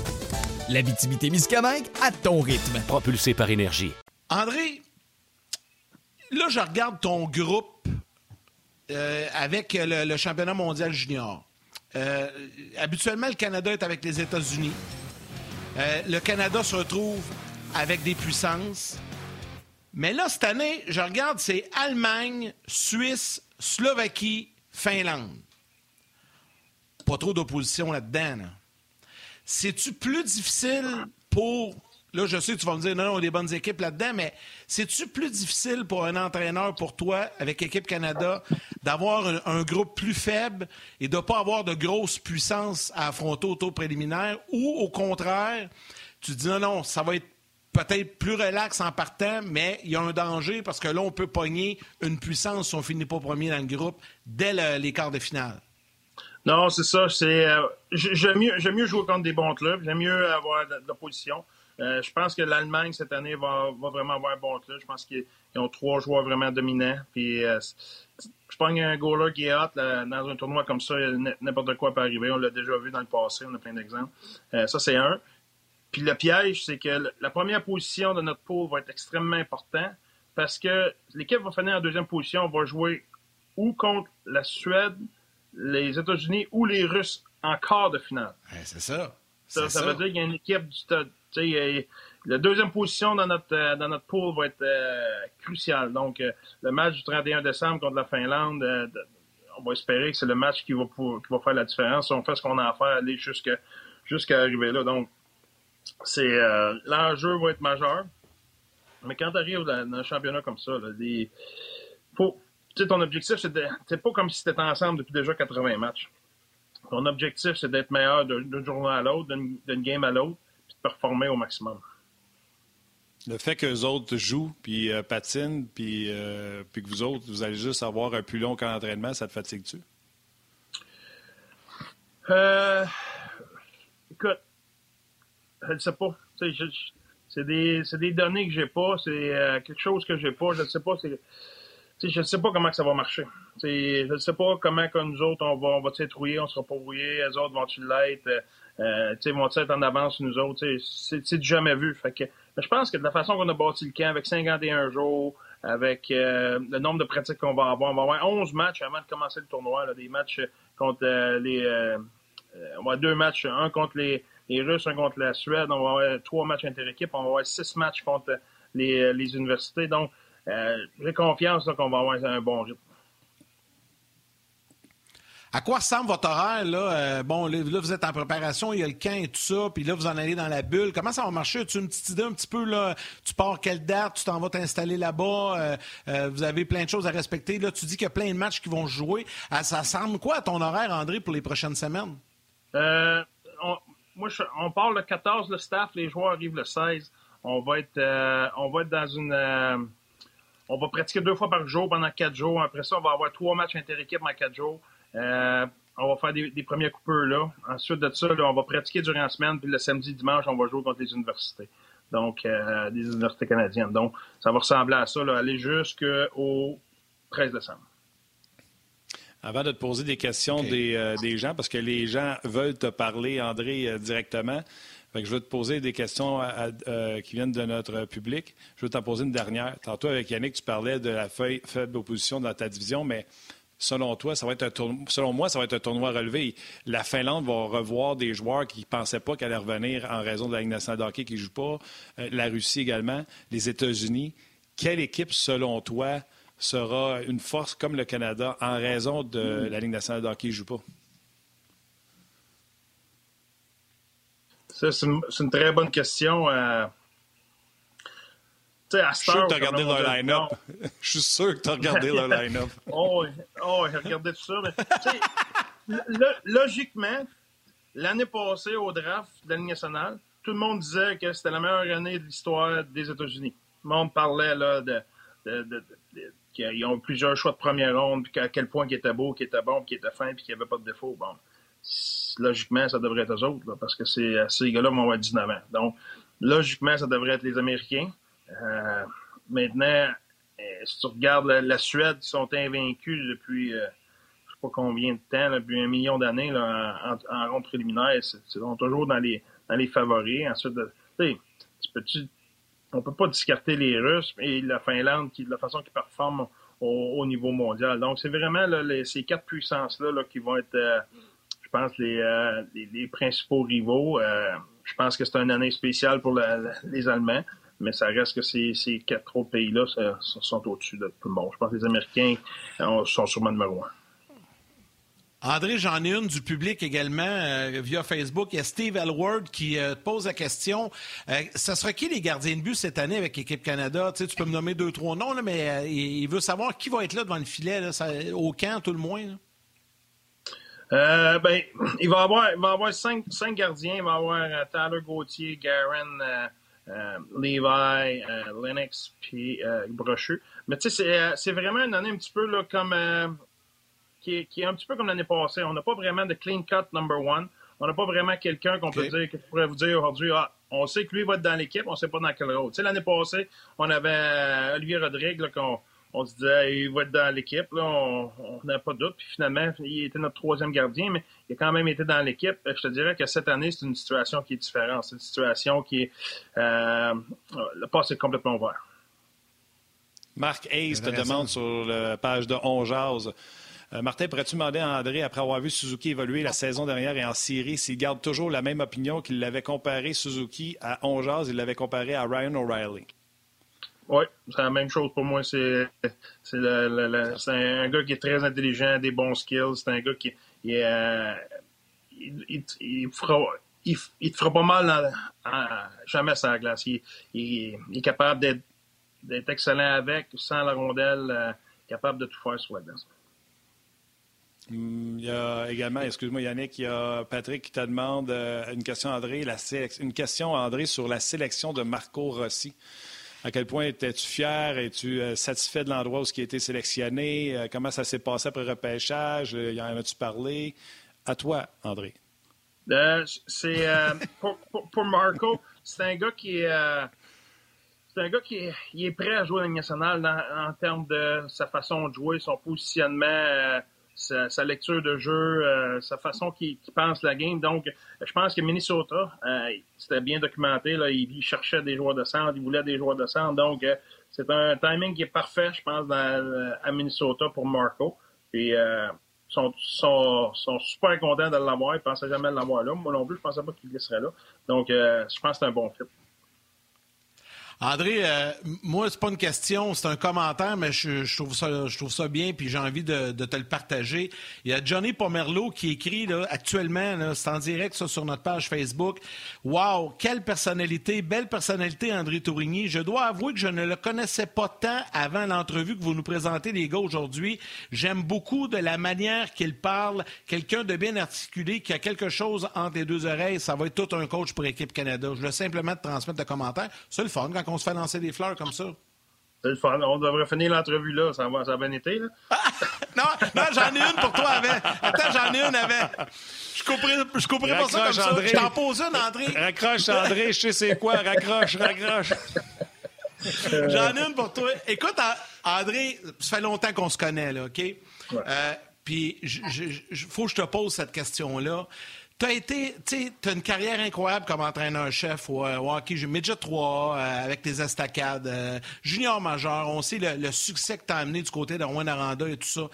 La Miscamingue à ton rythme. Propulsé par énergie. André, là, je regarde ton groupe euh, avec le, championnat mondial junior. Euh, habituellement, le Canada est avec les États-Unis. Euh, le Canada se retrouve avec des puissances. Mais là, cette année, je regarde, c'est Allemagne, Suisse, Slovaquie, Finlande. Pas trop d'opposition là-dedans. C'est-tu plus difficile pour. Là, je sais que tu vas me dire, non, non, on a des bonnes équipes là-dedans, mais c'est-tu plus difficile pour un entraîneur, pour toi, avec Équipe Canada, d'avoir un, groupe plus faible et de ne pas avoir de grosses puissances à affronter au tour préliminaire, ou au contraire, tu dis, non, non, ça va être peut-être plus relax en partant, mais il y a un danger parce que là, on peut pogner une puissance si on finit pas premier dans le groupe dès le, les quarts de finale? Non, c'est ça. C'est euh, j'aime mieux, mieux, jouer contre des bons clubs. J'aime mieux avoir de, l'opposition. Euh, je pense que l'Allemagne cette année va, va, vraiment avoir un bon club. Je pense qu'ils ont trois joueurs vraiment dominants. Puis euh, je pense un goaler qui est hot là, dans un tournoi comme ça, n'importe quoi peut arriver. On l'a déjà vu dans le passé. On a plein d'exemples. Euh, ça c'est un. Puis le piège, c'est que la première position de notre pool va être extrêmement importante parce que l'équipe va finir en deuxième position, va jouer ou contre la Suède, les États-Unis ou les Russes en quart de finale. c'est ça. Ça, ça, veut dire qu'il y a une équipe du la deuxième position dans notre euh, dans notre pool va être euh, cruciale. Donc, euh, le match du 31 décembre contre la Finlande, on va espérer que c'est le match qui va, qui va faire la différence. On fait ce qu'on a à faire, aller jusqu'à arriver là. Donc, c'est l'enjeu va être majeur. Mais quand tu arrives dans, un championnat comme ça, là, des, faut, ton objectif, c'est pas comme si tu étais ensemble depuis déjà 80 matchs. Ton objectif, c'est d'être meilleur d'une journée à l'autre, d'une game à l'autre, puis de performer au maximum. Le fait que les autres jouent, puis euh, patinent, puis, euh, puis que vous autres, vous allez juste avoir un plus long camp d'entraînement, ça te fatigue-tu? Euh, écoute, je ne sais pas. C'est des, des, données que j'ai pas, c'est euh, quelque chose que j'ai pas. Je ne sais pas. Je ne sais pas comment ça va marcher. je ne sais pas comment que nous autres, on va, on va être rouillés, on sera pas rouillés, les autres vont-tu l'être, euh, euh vont être en avance nous autres. C'est jamais vu. Je pense que de la façon qu'on a bâti le camp, avec 51 jours, avec euh, le nombre de pratiques qu'on va avoir, on va avoir 11 matchs avant de commencer le tournoi, des matchs contre les... on va avoir deux matchs, un contre les les Russes contre la Suède. On va avoir trois matchs inter-équipe. On va avoir six matchs contre les, euh, universités. Donc, euh, j'ai confiance qu'on va avoir un bon rythme. À quoi ressemble votre horaire? Là? Euh, bon, là, vous êtes en préparation, il y a le camp et tout ça, puis là, vous en allez dans la bulle. Comment ça va marcher? As-tu une petite idée un petit peu? Là? Tu pars quelle date? Tu t'en vas t'installer là-bas? vous avez plein de choses à respecter. Là, tu dis qu'il y a plein de matchs qui vont jouer. ça ressemble quoi à ton horaire, André, pour les prochaines semaines? moi, on part le 14, le staff, les joueurs arrivent le 16. On va être, euh, on va être dans une. Euh, on va pratiquer deux fois par jour pendant quatre jours. Après ça, on va avoir trois matchs inter-équipe en quatre jours. Euh, on va faire des, premiers coupeurs là. Ensuite de ça, on va pratiquer durant la semaine. Puis le samedi, dimanche, on va jouer contre les universités. Donc, des universités canadiennes. Donc, ça va ressembler à ça, là, aller jusqu'au 13 décembre. Avant de te poser des questions euh, des, gens, parce que les gens veulent te parler, André, euh, je veux te poser des questions euh, qui viennent de notre public. Je veux t'en poser une dernière. Tantôt, avec Yannick, tu parlais de la faible opposition dans ta division, mais selon toi, ça va être un tournoi, selon moi, ça va être un tournoi relevé. La Finlande va revoir des joueurs qui ne pensaient pas qu'elle allait revenir en raison de la Ligue nationale de hockey qui ne joue pas. la Russie également. Les États-Unis. Quelle équipe, selon toi, sera une force comme le Canada en raison de la Ligue nationale de hockey ne joue pas? C'est une, très bonne question. Euh... Je suis sûr que tu as regardé leur line-up. Je suis sûr que tu as regardé leur line-up. oh, oh j'ai regardé tout ça. Mais, logiquement, l'année passée au draft de la Ligue nationale, tout le monde disait que c'était la meilleure année de l'histoire des États-Unis. Le monde parlait là, de, de, qu'ils ont plusieurs choix de première ronde, puis à quel point qui était beau, qui était bon, qui était fin, puis qu'il n'y avait pas de défaut. Bon, logiquement, ça devrait être eux autres, parce que ces gars-là vont avoir 19 ans. Donc, logiquement, ça devrait être les Américains. Euh, maintenant, euh, si tu regardes la, Suède, ils sont invaincus depuis, euh, je ne sais pas combien de temps, depuis un million d'années en, en, ronde préliminaire. Ils sont toujours dans les, dans les favoris. Ensuite, tu peux-tu on peut pas discarter les Russes et la Finlande qui, de la façon qu'ils performent au, niveau mondial. Donc, c'est vraiment ces quatre puissances-là qui vont être, euh, je pense, euh, les, les, principaux rivaux. Euh, je pense que c'est une année spéciale pour les Allemands. mais ça reste que ces, quatre autres pays-là sont au-dessus de tout le monde. Je pense que les Américains sont sûrement numéro un. André, j'en ai une du public également euh, via Facebook. Il y a Steve Elward qui euh, pose la question. Euh, ça sera qui les gardiens de but cette année avec l'équipe Canada? Tu, peux me nommer deux, trois noms, là, mais il veut savoir qui va être là devant le filet, au camp, tout le moins. Ben, il va avoir, il va avoir cinq, cinq gardiens. Il va avoir Tyler Gauthier, Garen, Levi, Lennox, puis Brochu. Mais tu sais, c'est vraiment une année un petit peu là, comme qui est, un petit peu comme l'année passée. On n'a pas vraiment de clean cut number one. On n'a pas vraiment quelqu'un qu'on peut dire, que pourrait vous dire aujourd'hui, ah, on sait que lui va être dans l'équipe, on ne sait pas dans quel rôle. Tu sais, l'année passée, on avait euh, Olivier Rodrigue, qu'on on se disait, il va être dans l'équipe, on n'a pas de doute. Puis finalement, il était notre troisième gardien, mais il a quand même été dans l'équipe. Je te dirais que cette année, c'est une situation qui est différente. C'est une situation qui est. Euh, le passe est complètement ouvert. Marc Hayes te demande sur la page de On euh, Martin, pourrais-tu demander à André, après avoir vu Suzuki évoluer la saison dernière et en série, s'il garde toujours la même opinion qu'il l'avait comparé Suzuki à Ongeaz, il l'avait comparé à Ryan O'Reilly? Oui, c'est la même chose pour moi. C'est un gars qui est très intelligent, des bons skills. C'est un gars qui il, euh, il, il, fera, il, te fera pas mal jamais sur la glace. Il, est capable d'être excellent avec, sans la rondelle, euh, capable de tout faire sur la glace. Il y a également, excuse-moi Yannick, il y a Patrick qui te demande euh, une question, André, la une question, André, sur la sélection de Marco Rossi. À quel point étais-tu fier? Es-tu euh, satisfait de l'endroit où il a été sélectionné? Euh, comment ça s'est passé après le repêchage? y en as-tu parlé? À toi, André. c'est pour, Marco, c'est un gars qui est un gars qui est, prêt à jouer à la nationale en termes de sa façon de jouer, son positionnement sa, lecture de jeu, euh, sa façon qu'il pense la game. Donc, je pense que Minnesota, euh, c'était bien documenté. Là, il, cherchait des joueurs de centre, il voulait des joueurs de centre. Donc, euh, c'est un timing qui est parfait, je pense, à Minnesota pour Marco. Et ils sont, sont, super contents de l'avoir. Ils ne pensaient jamais l'avoir là. Moi non plus, je ne pensais pas qu'il serait là. Donc, je pense que c'est un bon fit. André, euh, moi, c'est pas une question, c'est un commentaire, mais je, trouve, ça, je trouve ça bien, puis j'ai envie de, te le partager. Il y a Johnny Pomerleau qui écrit là, actuellement, c'est en direct ça, sur notre page Facebook. Wow, quelle personnalité, belle personnalité, André Tourigny. Je dois avouer que je ne le connaissais pas tant avant l'entrevue que vous nous présentez, les gars, aujourd'hui. J'aime beaucoup de la manière qu'il parle, quelqu'un de bien articulé, qui a quelque chose entre les deux oreilles. Ça va être tout un coach pour Équipe Canada. Je veux simplement te transmettre le commentaire. C'est le fun quand on se fait lancer des fleurs comme ça? On devrait finir l'entrevue là. Ça, va, ça a bien été, là. non, non j'en ai une pour toi avec. Attends, j'en ai une avec. Je couperai, je couperai pas ça comme ça. Je t'en pose une, André. Raccroche, André, je sais c'est quoi. Raccroche, raccroche. j'en ai une pour toi. Écoute, André, ça fait longtemps qu'on se connaît, là, OK? Euh, puis, il faut que je te pose cette question-là. Tu as été, tu as une carrière incroyable comme entraîneur-chef au, euh, au, hockey Midget 3 euh, avec tes estacades, euh, junior majeur. On sait le, succès que tu as amené du côté de Rouen Aranda et tout ça.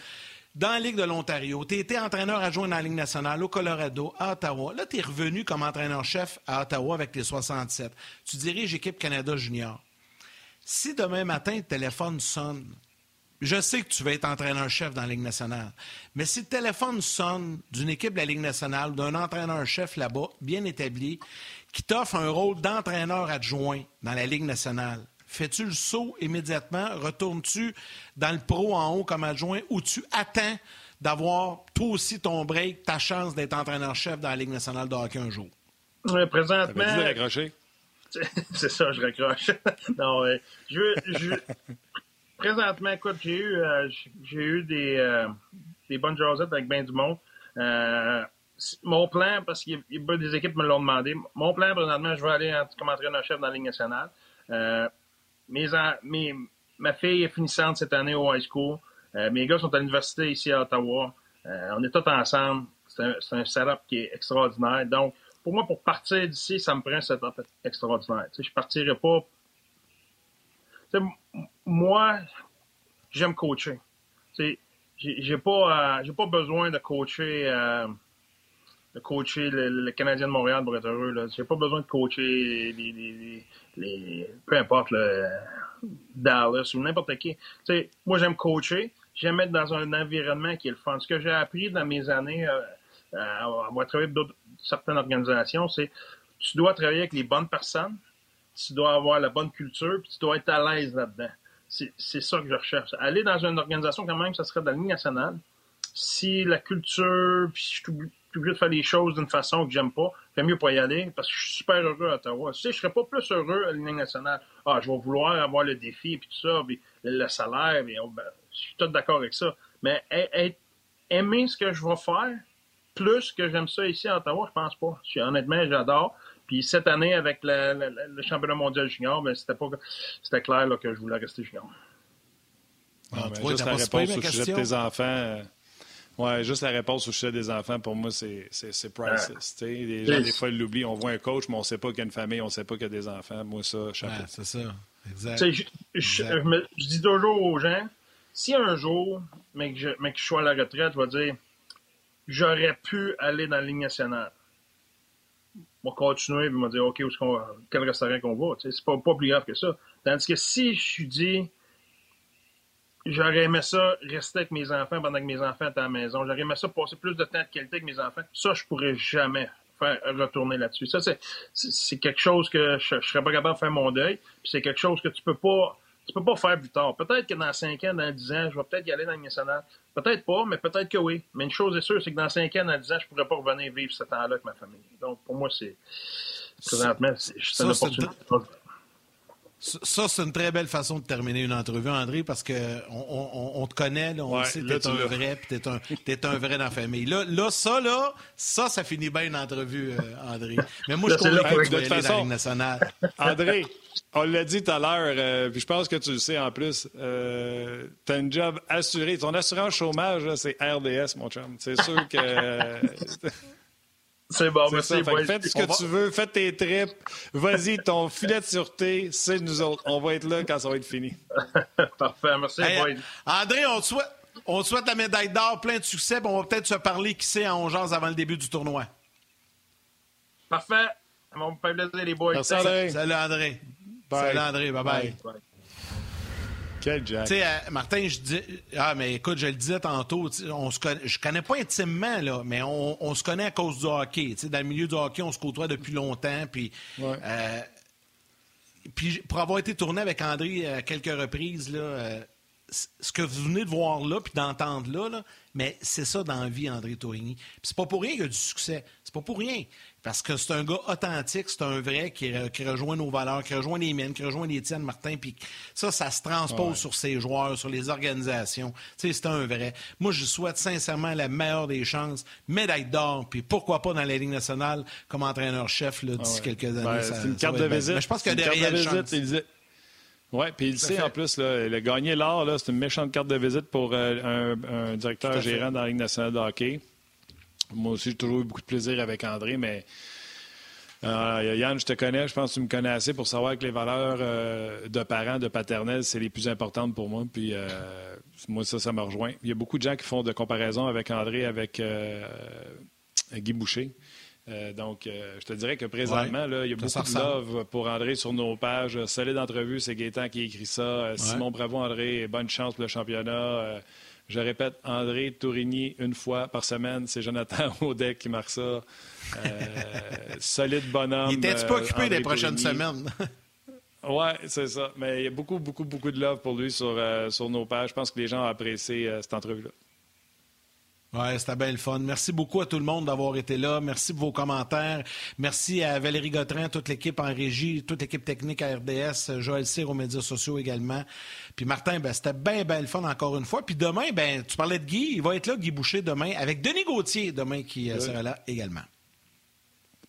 Dans la Ligue de l'Ontario, tu été entraîneur adjoint dans la Ligue nationale au Colorado, à Ottawa. Là, tu es revenu comme entraîneur-chef à Ottawa avec les 67. Tu diriges équipe Canada junior. Si demain matin, le téléphone sonne, je sais que tu vas être entraîneur-chef dans la Ligue nationale, mais si le téléphone sonne d'une équipe de la Ligue nationale, d'un entraîneur-chef là-bas, bien établi, qui t'offre un rôle d'entraîneur adjoint dans la Ligue nationale, fais-tu le saut immédiatement? Retournes-tu dans le pro en haut comme adjoint ou tu attends d'avoir toi aussi ton break, ta chance d'être entraîneur-chef dans la Ligue nationale de hockey un jour? présentement. C'est ça, je raccroche. non, je, je, présentement, écoute, j'ai eu, euh, j'ai eu des, euh, des bonnes jasettes avec bien du monde. Euh, mon plan, parce a des équipes me l'ont demandé, mon plan présentement, je vais aller comme entraîneur-chef dans la Ligue nationale. mes, ma fille est finissante cette année au high school. mes gars sont à l'université ici à Ottawa. on est tous ensemble. C'est un, un, setup qui est extraordinaire. Donc, pour moi, pour partir d'ici, ça me prend un setup extraordinaire. Je partirai pas moi, j'aime coacher. J'ai pas, euh, j'ai pas besoin de coacher euh, coacher le, Canadien de Montréal pour être heureux. Je n'ai pas besoin de coacher les, peu importe, le Dallas ou n'importe qui. moi, j'aime coacher. J'aime être dans un environnement qui est le fun. Ce que j'ai appris dans mes années euh, à avoir travaillé dans certaines organisations, c'est tu dois travailler avec les bonnes personnes, tu dois avoir la bonne culture, puis tu dois être à l'aise là-dedans. C'est ça que je recherche. Aller dans une organisation, quand même, ça serait de la ligne nationale. Si la culture, puis je suis obligé de faire les choses d'une façon que j'aime pas, j'aime mieux pas y aller parce que je suis super heureux à Ottawa. Tu sais, je serais pas plus heureux à la ligne nationale. Ah, je vais vouloir avoir le défi, puis tout ça, puis le salaire, puis, oh, ben, je suis tout d'accord avec ça. Mais aimer ce que je vais faire, plus que j'aime ça ici à Ottawa, je pense pas. honnêtement, j'adore. Puis cette année, avec le championnat mondial junior, ben, c'était pas c'était clair là, que je voulais rester junior. Ah, ben, juste la réponse au sujet de tes enfants. Euh, ouais, juste la réponse au sujet des enfants, pour moi, c'est priceless. Les gens, des fois, ils l'oublient. On voit un coach, mais on ne sait pas qu'il y a une famille, on ne sait pas qu'il y a des enfants. Moi, ça, chapeau. c'est ça. Exact. Je, je, dis toujours aux gens, si un jour, mais que, je, mais que je sois à la retraite, je vais dire, j'aurais pu aller dans la ligne nationale va continuer et me dire OK, où quel restaurant qu'on va? C'est pas, pas plus grave que ça. Tandis que si je suis dit j'aurais aimé ça rester avec mes enfants pendant que mes enfants étaient à la maison, j'aurais aimé ça passer plus de temps de qualité avec mes enfants, ça, je pourrais jamais faire retourner là-dessus. Ça, c'est quelque chose que je, je serais pas capable de faire mon deuil. C'est quelque chose que tu peux pas tu peux pas faire plus tard. Peut-être que dans 5 ans, dans 10 ans, je vais peut-être y aller dans le national. Peut-être pas, mais peut-être que oui. Mais une chose est sûre, c'est que dans 5 ans, dans 10 ans, je pourrais pas revenir vivre ce temps-là avec ma famille. Donc, pour moi, c'est. Présentement, c'est une opportunité. Ça, c'est une très belle façon de terminer une entrevue, André, parce qu'on on, on, te connaît, là, on sait que t'es un vrai, puis t'es un, es un vrai dans la famille. Là, là, ça, là, ça, ça finit bien une entrevue, euh, André. Mais moi, je suis convaincu que tu vas aller dans la nationale. André, on l'a dit tout à l'heure, euh, puis je pense que tu le sais en plus, euh, tu as un job assuré. Ton assurance chômage, c'est RDS, mon chum. C'est sûr que... C'est bon, merci. faites ce que tu veux, faites tes trips. Vas-y, ton filet de sûreté, c'est nous autres. On va être là quand ça va être fini. Parfait, merci, André, on te souhaite, on souhaite la médaille d'or, plein de succès, on va peut-être se parler, qui sait, en 11 avant le début du tournoi. Parfait. Plaisir, les boys. Merci, André. Salut, André. Salut, André. Bye-bye. Quel Jack. Tu sais, euh, Martin, je dis. Ah, mais écoute, je le disais tantôt, on se connaît... je connais pas intimement, là, mais on, se connaît à cause du hockey. Tu sais, dans le milieu du hockey, on se côtoie depuis longtemps. Puis, euh, puis pour avoir été tourné avec André à quelques reprises, là, euh, ce que vous venez de voir là, puis d'entendre là, là mais c'est ça dans la vie, André Tourigny. Puis c'est pas pour rien qu'il y a du succès. C'est pas pour rien. Parce que c'est un gars authentique, c'est un vrai qui, rejoint nos valeurs, qui rejoint les miennes, qui rejoint les tiennes, Martin. Puis ça, ça se transpose sur ses joueurs, sur les organisations. Tu sais, c'est un vrai. Moi, je souhaite sincèrement la meilleure des chances, médaille d'or, puis pourquoi pas dans la Ligue nationale comme entraîneur-chef d'ici ah quelques années. Ben, c'est une carte de visite. Mais je pense qu'il y a des réelles. Oui, puis il sait en plus, là, le gagner l'or, c'est une méchante carte de visite pour euh, un, directeur gérant dans la Ligue nationale de hockey. Moi aussi, j'ai toujours eu beaucoup de plaisir avec André, mais euh, Yann, je te connais, je pense que tu me connais assez pour savoir que les valeurs euh, de parents, de paternels, c'est les plus importantes pour moi. Puis euh, moi, ça, ça me rejoint. Il y a beaucoup de gens qui font de comparaisons avec André, avec Guy Boucher. donc, je te dirais que présentement, là, il y a beaucoup de love pour André sur nos pages. Solide entrevue, c'est Gaétan qui écrit ça. Simon Bravo, André, bonne chance pour le championnat. Je répète, André Tourigny, une fois par semaine, c'est Jonathan Audet qui marque ça. Euh, solide bonhomme. Il était-tu pas euh, occupé des prochaines semaines? oui, c'est ça. Mais il y a beaucoup, beaucoup, beaucoup de love pour lui sur, euh, sur nos pages. Je pense que les gens ont apprécié cette entrevue-là. Oui, c'était bien le fun. Merci beaucoup à tout le monde d'avoir été là. Merci pour vos commentaires. Merci à Valérie Gautrin, toute l'équipe en régie, toute l'équipe technique à RDS, Joël Cyr aux médias sociaux également. Puis Martin, ben, c'était bien, bien le fun encore une fois. Puis demain, ben, tu parlais de Guy, il va être là, Guy Boucher, demain, avec Denis Gauthier, demain, qui euh, sera là également.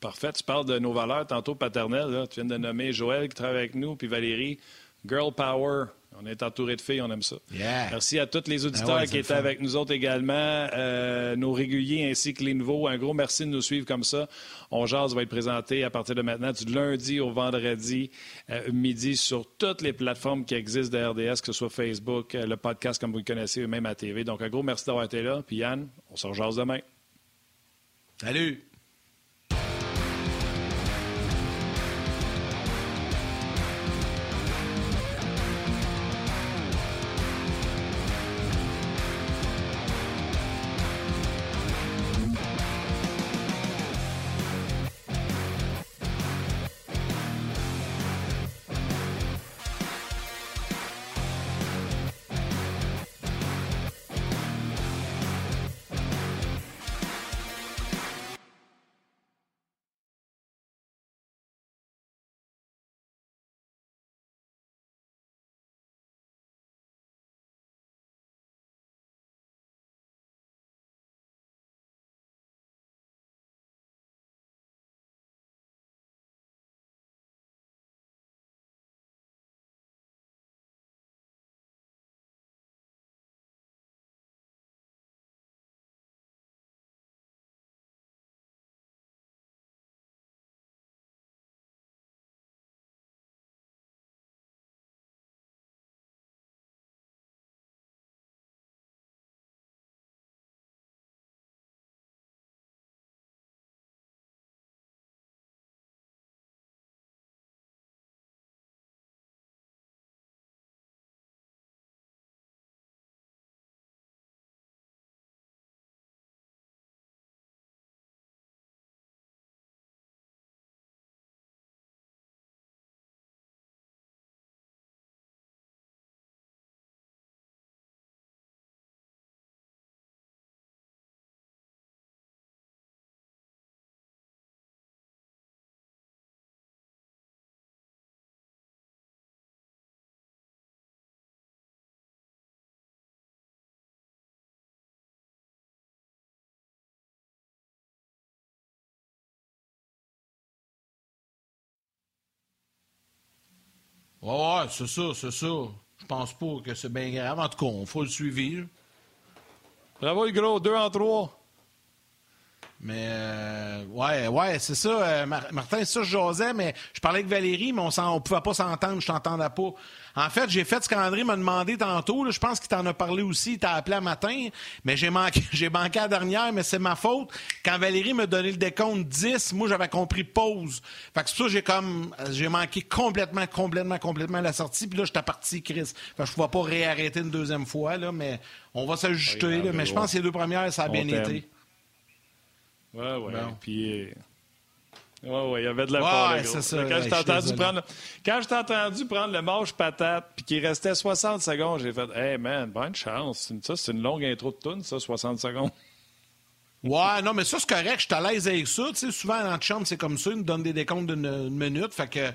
Parfait. Tu parles de nos valeurs tantôt paternelles. Tu viens de nommer Joël qui travaille avec nous, puis Valérie. Girl Power. On est entouré de filles, on aime ça. Merci à tous les auditeurs ah qui étaient avec nous autres également, euh, nos réguliers ainsi que les nouveaux. Un gros merci de nous suivre comme ça. On jase va être présenté à partir de maintenant du lundi au vendredi euh, midi sur toutes les plateformes qui existent de RDS, que ce soit Facebook, euh, le podcast comme vous le connaissez, ou même à TV. Donc un gros merci d'avoir été là. Puis Yann, on se rejase demain. Salut! Ouais, c'est ça, c'est ça. Je pense pas que c'est bien grave. En tout cas, on faut le suivre. Bravo, le gros. Deux en trois. Mais euh, ouais, ouais, c'est ça, euh, Martin, c'est ça je jasais, mais je parlais avec Valérie, mais on ne pouvait pas s'entendre, je t'entendais pas. En fait, j'ai fait ce qu'André m'a demandé tantôt. je pense qu'il t'en a parlé aussi, il t'a appelé un matin, mais j'ai manqué, j'ai manqué la dernière, mais c'est ma faute. Quand Valérie m'a donné le décompte 10, moi j'avais compris pause. Fait que ça, j'ai comme j'ai manqué complètement, complètement, complètement la sortie. Puis là, j'étais parti, Chris. Fait que je ne pouvais pas réarrêter une deuxième fois, là, mais on va s'ajuster. mais je pense que les deux premières, ça a bien été. Oui, oui. Puis. Ouais, ouais, il y avait de la ouais, ça. Quand je t'ai entendu prendre, entendu prendre le manche patate, puis qu'il restait 60 secondes, j'ai fait, hey man, bonne chance. Ça, c'est une longue intro de tune, ça, 60 secondes. Ouais, non, mais ça, c'est correct. Je suis à l'aise avec ça. Tu sais, souvent, dans la chambre, c'est comme ça. Ils nous donnent des décomptes d'une minute. Fait que